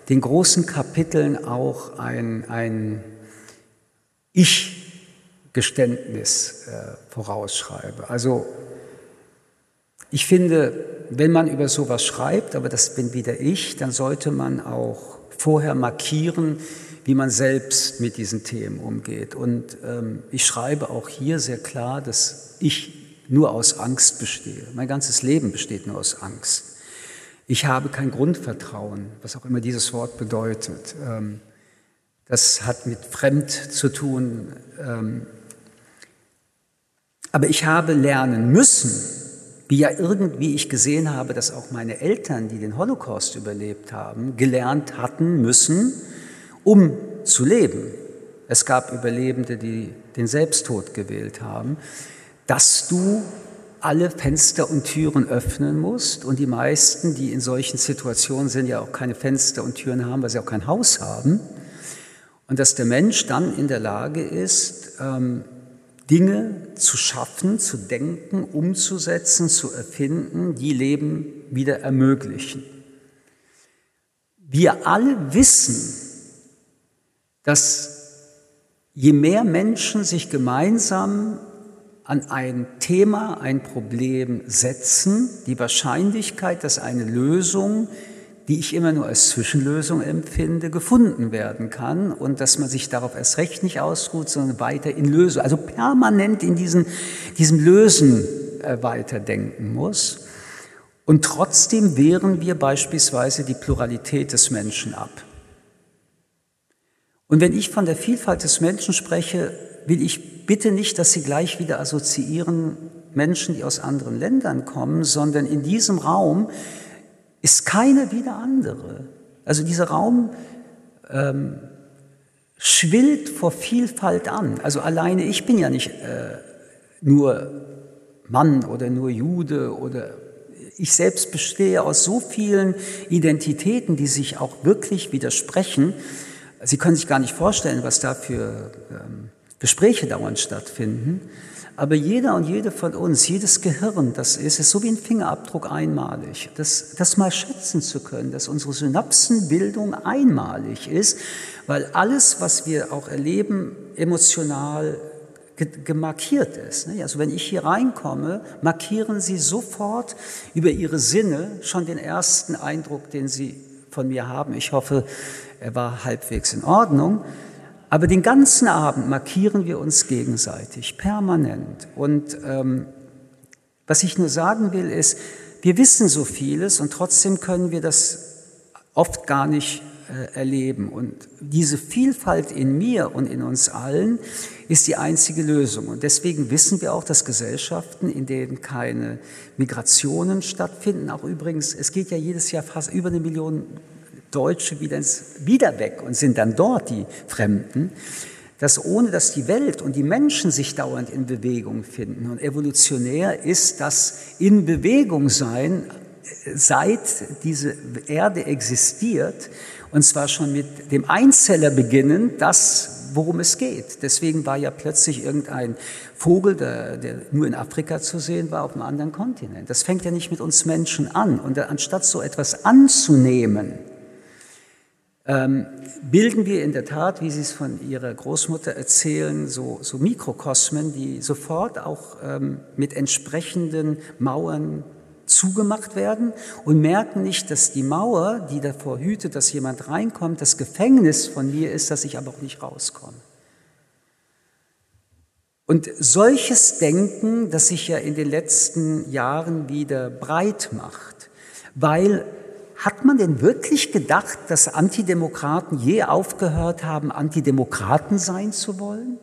den großen Kapiteln auch ein, ein Ich-Geständnis äh, vorausschreibe. Also ich finde, wenn man über sowas schreibt, aber das bin wieder ich, dann sollte man auch vorher markieren, wie man selbst mit diesen Themen umgeht. Und ähm, ich schreibe auch hier sehr klar, dass ich nur aus Angst bestehe. Mein ganzes Leben besteht nur aus Angst. Ich habe kein Grundvertrauen, was auch immer dieses Wort bedeutet. Ähm, das hat mit fremd zu tun. Ähm, aber ich habe lernen müssen, wie ja irgendwie ich gesehen habe, dass auch meine Eltern, die den Holocaust überlebt haben, gelernt hatten müssen, um zu leben. Es gab Überlebende, die den Selbsttod gewählt haben, dass du alle Fenster und Türen öffnen musst. Und die meisten, die in solchen Situationen sind, ja auch keine Fenster und Türen haben, weil sie auch kein Haus haben. Und dass der Mensch dann in der Lage ist, ähm, Dinge zu schaffen, zu denken, umzusetzen, zu erfinden, die Leben wieder ermöglichen. Wir alle wissen, dass je mehr Menschen sich gemeinsam an ein Thema, ein Problem setzen, die Wahrscheinlichkeit, dass eine Lösung die ich immer nur als Zwischenlösung empfinde, gefunden werden kann und dass man sich darauf erst recht nicht ausruht, sondern weiter in Lösung, also permanent in diesen, diesem Lösen äh, weiterdenken muss. Und trotzdem wehren wir beispielsweise die Pluralität des Menschen ab. Und wenn ich von der Vielfalt des Menschen spreche, will ich bitte nicht, dass Sie gleich wieder assoziieren Menschen, die aus anderen Ländern kommen, sondern in diesem Raum ist keine wie der andere. Also dieser Raum ähm, schwillt vor Vielfalt an. Also alleine, ich bin ja nicht äh, nur Mann oder nur Jude oder ich selbst bestehe aus so vielen Identitäten, die sich auch wirklich widersprechen. Sie können sich gar nicht vorstellen, was da für ähm, Gespräche dauernd stattfinden. Aber jeder und jede von uns, jedes Gehirn, das ist, ist so wie ein Fingerabdruck einmalig. Das, das mal schätzen zu können, dass unsere Synapsenbildung einmalig ist, weil alles, was wir auch erleben, emotional gemarkiert ist. Also wenn ich hier reinkomme, markieren Sie sofort über Ihre Sinne schon den ersten Eindruck, den Sie von mir haben. Ich hoffe, er war halbwegs in Ordnung. Aber den ganzen Abend markieren wir uns gegenseitig, permanent. Und ähm, was ich nur sagen will, ist, wir wissen so vieles und trotzdem können wir das oft gar nicht erleben. Und diese Vielfalt in mir und in uns allen ist die einzige Lösung. Und deswegen wissen wir auch, dass Gesellschaften, in denen keine Migrationen stattfinden, auch übrigens, es geht ja jedes Jahr fast über eine Million Deutsche wieder, ins, wieder weg und sind dann dort die Fremden, dass ohne dass die Welt und die Menschen sich dauernd in Bewegung finden und evolutionär ist das in Bewegung sein, seit diese Erde existiert, und zwar schon mit dem Einzeller beginnen, das, worum es geht. Deswegen war ja plötzlich irgendein Vogel, der, der nur in Afrika zu sehen war, auf einem anderen Kontinent. Das fängt ja nicht mit uns Menschen an. Und anstatt so etwas anzunehmen, ähm, bilden wir in der Tat, wie Sie es von Ihrer Großmutter erzählen, so, so Mikrokosmen, die sofort auch ähm, mit entsprechenden Mauern zugemacht werden und merken nicht, dass die Mauer, die davor hütet, dass jemand reinkommt, das Gefängnis von mir ist, dass ich aber auch nicht rauskomme. Und solches Denken, das sich ja in den letzten Jahren wieder breit macht, weil hat man denn wirklich gedacht, dass Antidemokraten je aufgehört haben, Antidemokraten sein zu wollen?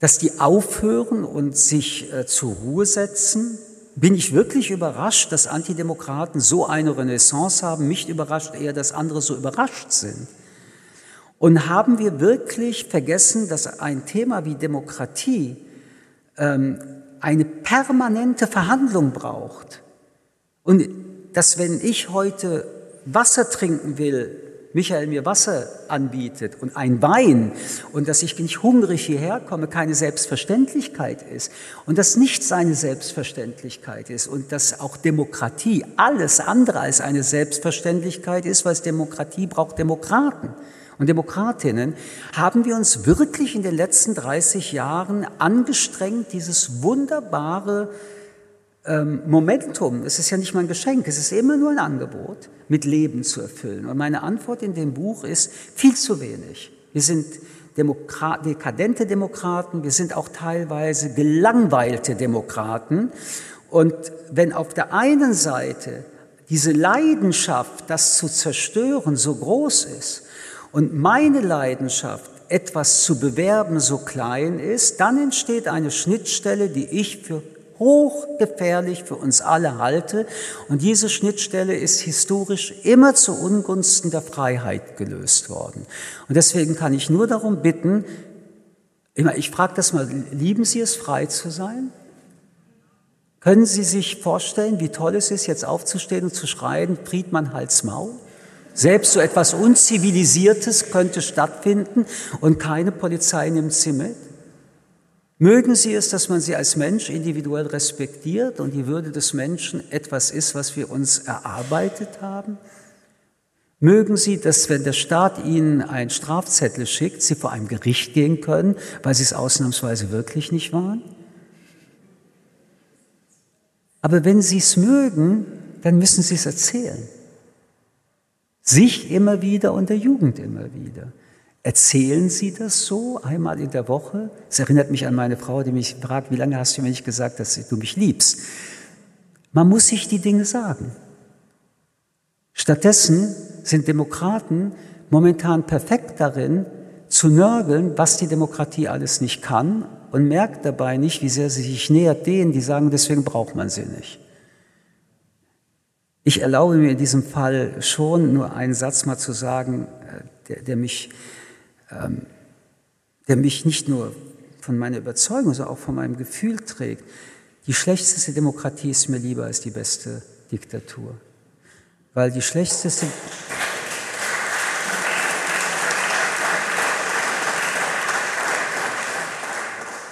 Dass die aufhören und sich äh, zur Ruhe setzen? Bin ich wirklich überrascht, dass Antidemokraten so eine Renaissance haben? Mich überrascht eher, dass andere so überrascht sind. Und haben wir wirklich vergessen, dass ein Thema wie Demokratie ähm, eine permanente Verhandlung braucht? Und dass wenn ich heute Wasser trinken will, Michael mir Wasser anbietet und ein Wein und dass ich nicht hungrig hierher komme, keine Selbstverständlichkeit ist und dass nichts eine Selbstverständlichkeit ist und dass auch Demokratie alles andere als eine Selbstverständlichkeit ist, weil es Demokratie braucht Demokraten. Und Demokratinnen, haben wir uns wirklich in den letzten 30 Jahren angestrengt, dieses wunderbare Momentum, es ist ja nicht mal ein Geschenk, es ist immer nur ein Angebot, mit Leben zu erfüllen. Und meine Antwort in dem Buch ist viel zu wenig. Wir sind Demokrat, dekadente Demokraten, wir sind auch teilweise gelangweilte Demokraten. Und wenn auf der einen Seite diese Leidenschaft, das zu zerstören, so groß ist und meine Leidenschaft, etwas zu bewerben, so klein ist, dann entsteht eine Schnittstelle, die ich für hochgefährlich für uns alle halte. Und diese Schnittstelle ist historisch immer zu Ungunsten der Freiheit gelöst worden. Und deswegen kann ich nur darum bitten, ich frage das mal, lieben Sie es, frei zu sein? Können Sie sich vorstellen, wie toll es ist, jetzt aufzustehen und zu schreien, Friedmann Hals Maul? Selbst so etwas Unzivilisiertes könnte stattfinden und keine Polizei nimmt sie mit. Mögen Sie es, dass man Sie als Mensch individuell respektiert und die Würde des Menschen etwas ist, was wir uns erarbeitet haben? Mögen Sie, dass wenn der Staat Ihnen einen Strafzettel schickt, Sie vor einem Gericht gehen können, weil Sie es ausnahmsweise wirklich nicht waren? Aber wenn Sie es mögen, dann müssen Sie es erzählen. Sich immer wieder und der Jugend immer wieder. Erzählen Sie das so einmal in der Woche? Es erinnert mich an meine Frau, die mich fragt, wie lange hast du mir nicht gesagt, dass du mich liebst? Man muss sich die Dinge sagen. Stattdessen sind Demokraten momentan perfekt darin, zu nörgeln, was die Demokratie alles nicht kann und merkt dabei nicht, wie sehr sie sich nähert denen, die sagen, deswegen braucht man sie nicht. Ich erlaube mir in diesem Fall schon nur einen Satz mal zu sagen, äh, der, der mich der mich nicht nur von meiner Überzeugung, sondern auch von meinem Gefühl trägt. Die schlechteste Demokratie ist mir lieber als die beste Diktatur. Weil die schlechteste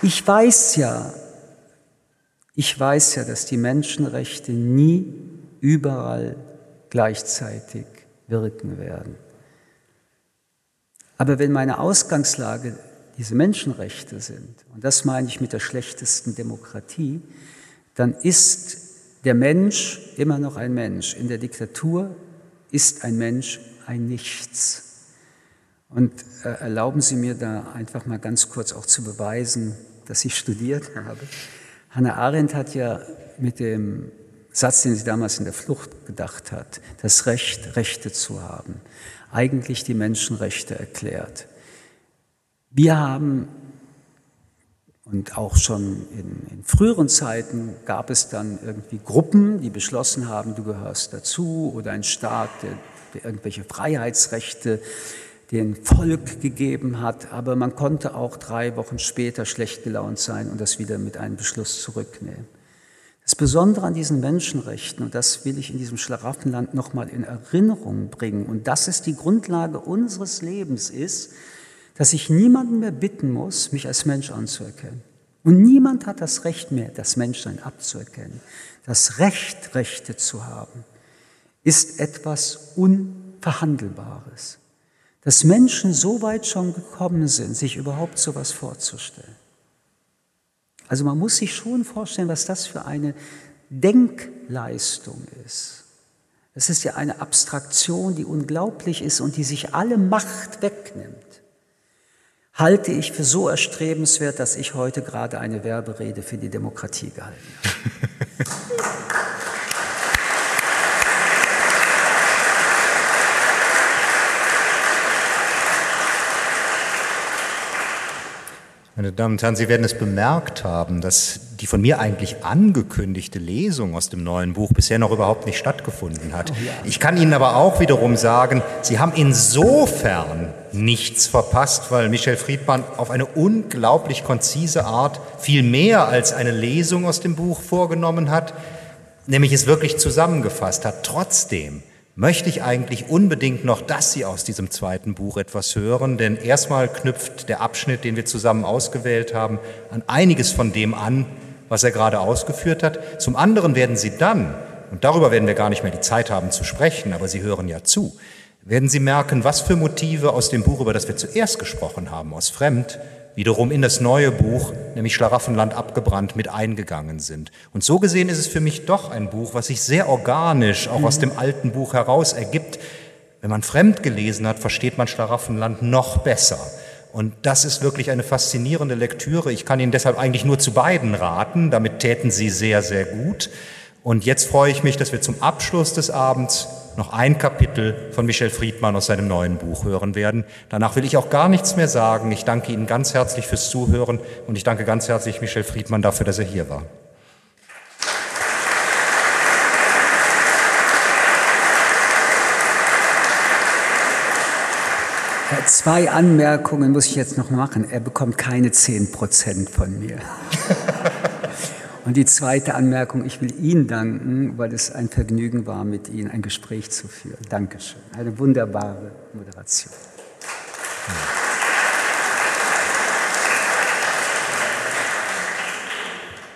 Ich weiß ja, ich weiß ja, dass die Menschenrechte nie überall gleichzeitig wirken werden. Aber wenn meine Ausgangslage diese Menschenrechte sind, und das meine ich mit der schlechtesten Demokratie, dann ist der Mensch immer noch ein Mensch. In der Diktatur ist ein Mensch ein Nichts. Und äh, erlauben Sie mir da einfach mal ganz kurz auch zu beweisen, dass ich studiert habe. Hannah Arendt hat ja mit dem Satz, den sie damals in der Flucht gedacht hat, das Recht, Rechte zu haben, eigentlich die Menschenrechte erklärt. Wir haben, und auch schon in, in, früheren Zeiten gab es dann irgendwie Gruppen, die beschlossen haben, du gehörst dazu, oder ein Staat, der, der irgendwelche Freiheitsrechte dem Volk gegeben hat, aber man konnte auch drei Wochen später schlecht gelaunt sein und das wieder mit einem Beschluss zurücknehmen. Das Besondere an diesen Menschenrechten, und das will ich in diesem Schlaraffenland nochmal in Erinnerung bringen, und das ist die Grundlage unseres Lebens, ist, dass ich niemanden mehr bitten muss, mich als Mensch anzuerkennen. Und niemand hat das Recht mehr, das Menschsein abzuerkennen. Das Recht, Rechte zu haben, ist etwas Unverhandelbares. Dass Menschen so weit schon gekommen sind, sich überhaupt so etwas vorzustellen. Also man muss sich schon vorstellen, was das für eine Denkleistung ist. Es ist ja eine Abstraktion, die unglaublich ist und die sich alle Macht wegnimmt. Halte ich für so erstrebenswert, dass ich heute gerade eine Werberede für die Demokratie gehalten habe. Meine Damen und Herren, Sie werden es bemerkt haben, dass die von mir eigentlich angekündigte Lesung aus dem neuen Buch bisher noch überhaupt nicht stattgefunden hat. Oh ich kann Ihnen aber auch wiederum sagen, Sie haben insofern nichts verpasst, weil Michel Friedmann auf eine unglaublich konzise Art viel mehr als eine Lesung aus dem Buch vorgenommen hat, nämlich es wirklich zusammengefasst hat. Trotzdem möchte ich eigentlich unbedingt noch, dass Sie aus diesem zweiten Buch etwas hören, denn erstmal knüpft der Abschnitt, den wir zusammen ausgewählt haben, an einiges von dem an, was er gerade ausgeführt hat. Zum anderen werden Sie dann, und darüber werden wir gar nicht mehr die Zeit haben zu sprechen, aber Sie hören ja zu, werden Sie merken, was für Motive aus dem Buch, über das wir zuerst gesprochen haben, aus Fremd, wiederum in das neue Buch, nämlich Schlaraffenland abgebrannt, mit eingegangen sind. Und so gesehen ist es für mich doch ein Buch, was sich sehr organisch auch aus dem alten Buch heraus ergibt. Wenn man fremd gelesen hat, versteht man Schlaraffenland noch besser. Und das ist wirklich eine faszinierende Lektüre. Ich kann Ihnen deshalb eigentlich nur zu beiden raten. Damit täten Sie sehr, sehr gut. Und jetzt freue ich mich, dass wir zum Abschluss des Abends noch ein Kapitel von Michel Friedmann aus seinem neuen Buch hören werden. Danach will ich auch gar nichts mehr sagen. Ich danke Ihnen ganz herzlich fürs Zuhören und ich danke ganz herzlich Michel Friedmann dafür, dass er hier war. Zwei Anmerkungen muss ich jetzt noch machen. Er bekommt keine zehn Prozent von mir. Und die zweite Anmerkung, ich will Ihnen danken, weil es ein Vergnügen war, mit Ihnen ein Gespräch zu führen. Dankeschön. Eine wunderbare Moderation.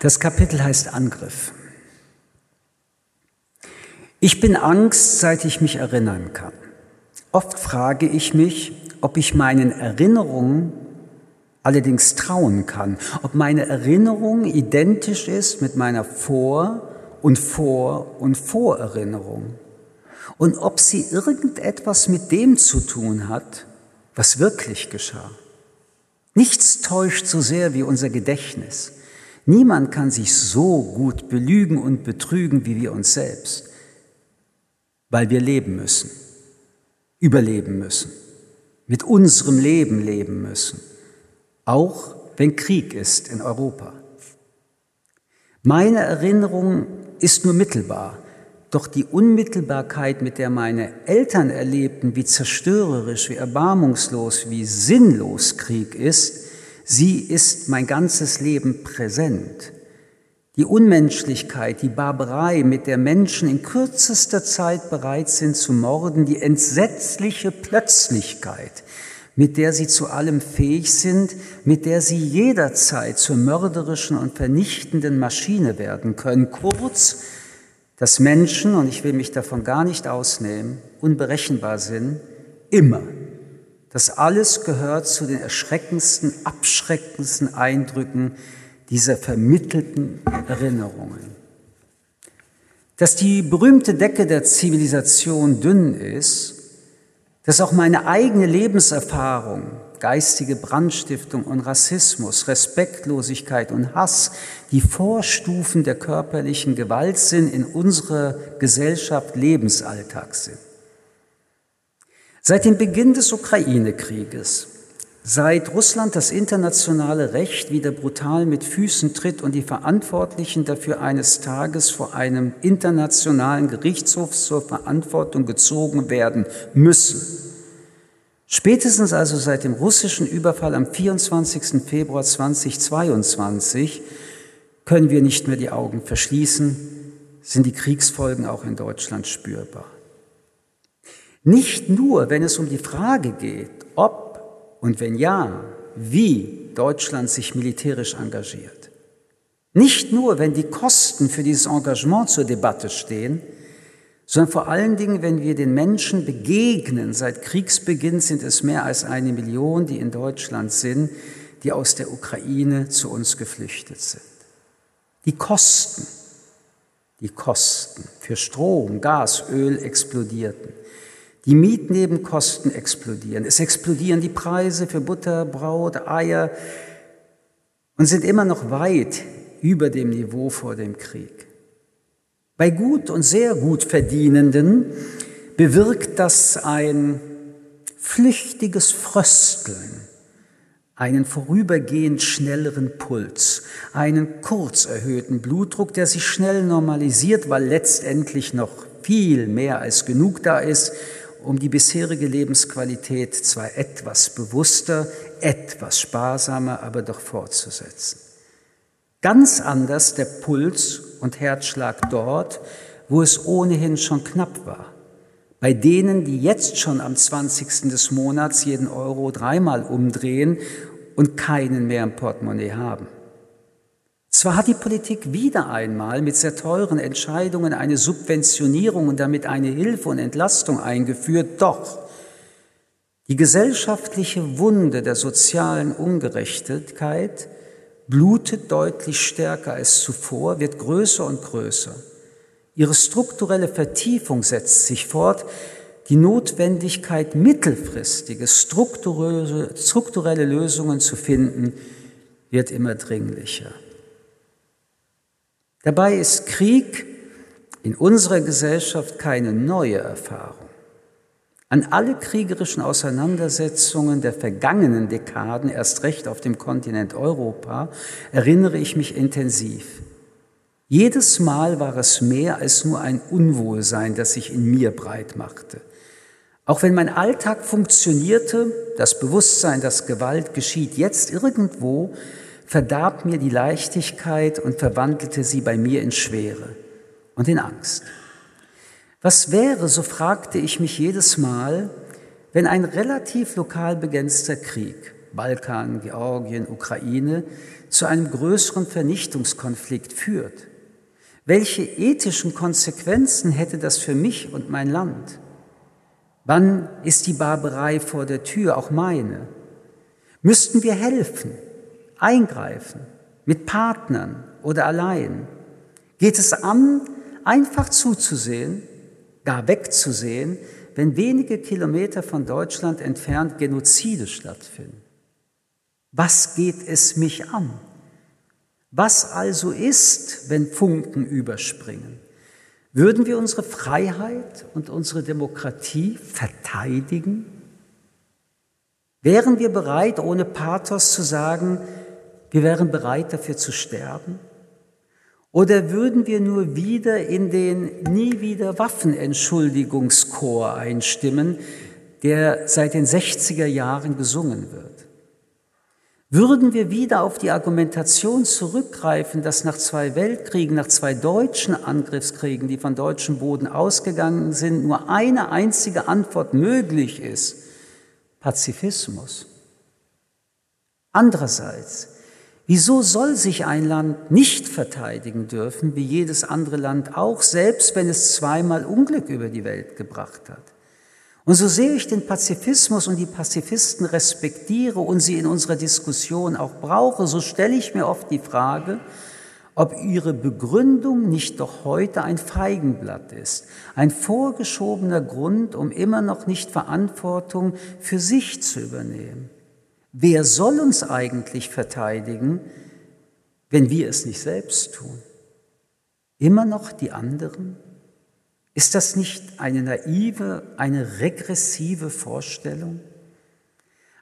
Das Kapitel heißt Angriff. Ich bin Angst, seit ich mich erinnern kann. Oft frage ich mich, ob ich meinen Erinnerungen allerdings trauen kann, ob meine Erinnerung identisch ist mit meiner Vor- und Vor- und Vorerinnerung und ob sie irgendetwas mit dem zu tun hat, was wirklich geschah. Nichts täuscht so sehr wie unser Gedächtnis. Niemand kann sich so gut belügen und betrügen wie wir uns selbst, weil wir leben müssen, überleben müssen, mit unserem Leben leben müssen auch wenn Krieg ist in Europa. Meine Erinnerung ist nur mittelbar, doch die Unmittelbarkeit, mit der meine Eltern erlebten, wie zerstörerisch, wie erbarmungslos, wie sinnlos Krieg ist, sie ist mein ganzes Leben präsent. Die Unmenschlichkeit, die Barbarei, mit der Menschen in kürzester Zeit bereit sind zu morden, die entsetzliche Plötzlichkeit, mit der sie zu allem fähig sind, mit der sie jederzeit zur mörderischen und vernichtenden Maschine werden können. Kurz, dass Menschen, und ich will mich davon gar nicht ausnehmen, unberechenbar sind, immer. Das alles gehört zu den erschreckendsten, abschreckendsten Eindrücken dieser vermittelten Erinnerungen. Dass die berühmte Decke der Zivilisation dünn ist, dass auch meine eigene Lebenserfahrung, geistige Brandstiftung und Rassismus, Respektlosigkeit und Hass die Vorstufen der körperlichen Gewalt sind in unserer Gesellschaft Lebensalltag sind. Seit dem Beginn des Ukraine-Krieges Seit Russland das internationale Recht wieder brutal mit Füßen tritt und die Verantwortlichen dafür eines Tages vor einem internationalen Gerichtshof zur Verantwortung gezogen werden müssen. Spätestens also seit dem russischen Überfall am 24. Februar 2022 können wir nicht mehr die Augen verschließen, sind die Kriegsfolgen auch in Deutschland spürbar. Nicht nur, wenn es um die Frage geht, ob und wenn ja, wie Deutschland sich militärisch engagiert. Nicht nur, wenn die Kosten für dieses Engagement zur Debatte stehen, sondern vor allen Dingen, wenn wir den Menschen begegnen. Seit Kriegsbeginn sind es mehr als eine Million, die in Deutschland sind, die aus der Ukraine zu uns geflüchtet sind. Die Kosten, die Kosten für Strom, Gas, Öl explodierten. Die Mietnebenkosten explodieren. Es explodieren die Preise für Butter, Braut, Eier und sind immer noch weit über dem Niveau vor dem Krieg. Bei gut und sehr gut Verdienenden bewirkt das ein flüchtiges Frösteln, einen vorübergehend schnelleren Puls, einen kurz erhöhten Blutdruck, der sich schnell normalisiert, weil letztendlich noch viel mehr als genug da ist, um die bisherige Lebensqualität zwar etwas bewusster, etwas sparsamer, aber doch fortzusetzen. Ganz anders der Puls und Herzschlag dort, wo es ohnehin schon knapp war. Bei denen, die jetzt schon am 20. des Monats jeden Euro dreimal umdrehen und keinen mehr im Portemonnaie haben. Zwar hat die Politik wieder einmal mit sehr teuren Entscheidungen eine Subventionierung und damit eine Hilfe und Entlastung eingeführt, doch Die gesellschaftliche Wunde der sozialen Ungerechtigkeit blutet deutlich stärker als zuvor, wird größer und größer. Ihre strukturelle Vertiefung setzt sich fort, die Notwendigkeit, mittelfristige strukturelle, Lösungen zu finden, wird immer dringlicher. Dabei ist Krieg in unserer Gesellschaft keine neue Erfahrung. An alle kriegerischen Auseinandersetzungen der vergangenen Dekaden, erst recht auf dem Kontinent Europa, erinnere ich mich intensiv. Jedes Mal war es mehr als nur ein Unwohlsein, das sich in mir breit machte. Auch wenn mein Alltag funktionierte, das Bewusstsein, dass Gewalt geschieht jetzt irgendwo, verdarb mir die Leichtigkeit und verwandelte sie bei mir in Schwere und in Angst. Was wäre, so fragte ich mich jedes Mal, wenn ein relativ lokal begrenzter Krieg, Balkan, Georgien, Ukraine, zu einem größeren Vernichtungskonflikt führt? Welche ethischen Konsequenzen hätte das für mich und mein Land? Wann ist die Barbarei vor der Tür, auch meine? Müssten wir helfen? Eingreifen, mit Partnern oder allein? Geht es an, einfach zuzusehen, gar wegzusehen, wenn wenige Kilometer von Deutschland entfernt Genozide stattfinden? Was geht es mich an? Was also ist, wenn Funken überspringen? Würden wir unsere Freiheit und unsere Demokratie verteidigen? Wären wir bereit, ohne Pathos zu sagen, wir wären bereit dafür zu sterben? Oder würden wir nur wieder in den nie wieder Waffenentschuldigungschor einstimmen, der seit den 60er Jahren gesungen wird? Würden wir wieder auf die Argumentation zurückgreifen, dass nach zwei Weltkriegen, nach zwei deutschen Angriffskriegen, die von deutschem Boden ausgegangen sind, nur eine einzige Antwort möglich ist? Pazifismus. Andererseits, Wieso soll sich ein Land nicht verteidigen dürfen, wie jedes andere Land auch, selbst wenn es zweimal Unglück über die Welt gebracht hat? Und so sehe ich den Pazifismus und die Pazifisten respektiere und sie in unserer Diskussion auch brauche, so stelle ich mir oft die Frage, ob ihre Begründung nicht doch heute ein Feigenblatt ist, ein vorgeschobener Grund, um immer noch nicht Verantwortung für sich zu übernehmen. Wer soll uns eigentlich verteidigen, wenn wir es nicht selbst tun? Immer noch die anderen? Ist das nicht eine naive, eine regressive Vorstellung?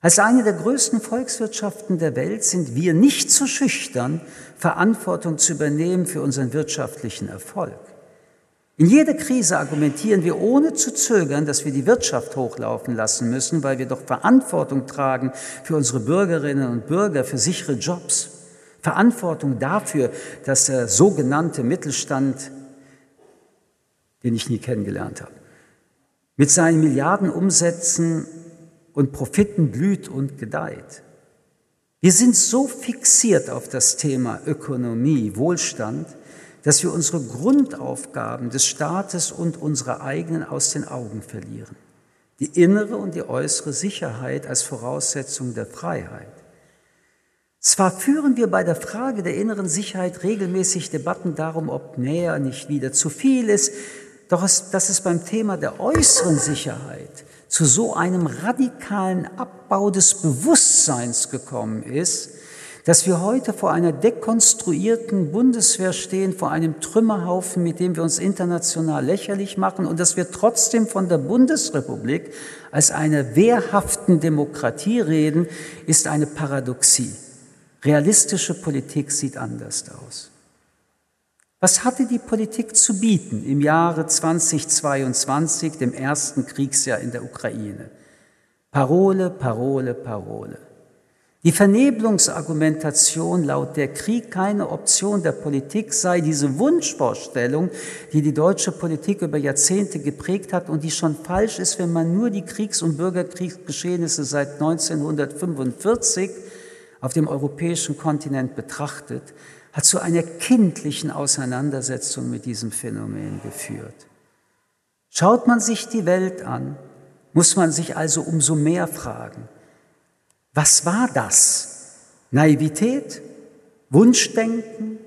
Als eine der größten Volkswirtschaften der Welt sind wir nicht zu schüchtern, Verantwortung zu übernehmen für unseren wirtschaftlichen Erfolg. In jeder Krise argumentieren wir ohne zu zögern, dass wir die Wirtschaft hochlaufen lassen müssen, weil wir doch Verantwortung tragen für unsere Bürgerinnen und Bürger, für sichere Jobs. Verantwortung dafür, dass der sogenannte Mittelstand, den ich nie kennengelernt habe, mit seinen Milliarden Umsätzen und Profiten blüht und gedeiht. Wir sind so fixiert auf das Thema Ökonomie, Wohlstand, dass wir unsere Grundaufgaben des Staates und unsere eigenen aus den Augen verlieren. Die innere und die äußere Sicherheit als Voraussetzung der Freiheit. Zwar führen wir bei der Frage der inneren Sicherheit regelmäßig Debatten darum, ob näher nicht wieder zu viel ist, doch es, dass es beim Thema der äußeren Sicherheit zu so einem radikalen Abbau des Bewusstseins gekommen ist, dass wir heute vor einer dekonstruierten Bundeswehr stehen, vor einem Trümmerhaufen, mit dem wir uns international lächerlich machen und dass wir trotzdem von der Bundesrepublik als einer wehrhaften Demokratie reden, ist eine Paradoxie. Realistische Politik sieht anders aus. Was hatte die Politik zu bieten im Jahre 2022, dem ersten Kriegsjahr in der Ukraine? Parole, Parole, Parole. Die Vernebelungsargumentation laut der Krieg keine Option der Politik sei diese Wunschvorstellung, die die deutsche Politik über Jahrzehnte geprägt hat und die schon falsch ist, wenn man nur die Kriegs- und Bürgerkriegsgeschehnisse seit 1945 auf dem europäischen Kontinent betrachtet, hat zu einer kindlichen Auseinandersetzung mit diesem Phänomen geführt. Schaut man sich die Welt an, muss man sich also umso mehr fragen, was war das? Naivität? Wunschdenken?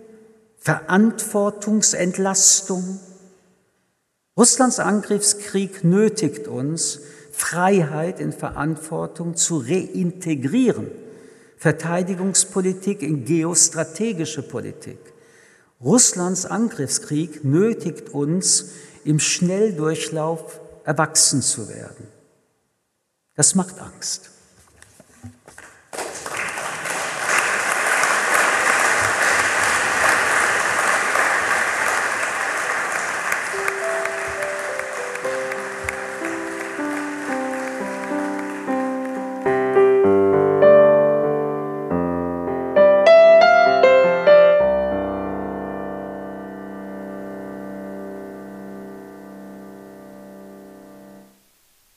Verantwortungsentlastung? Russlands Angriffskrieg nötigt uns, Freiheit in Verantwortung zu reintegrieren, Verteidigungspolitik in geostrategische Politik. Russlands Angriffskrieg nötigt uns, im Schnelldurchlauf erwachsen zu werden. Das macht Angst.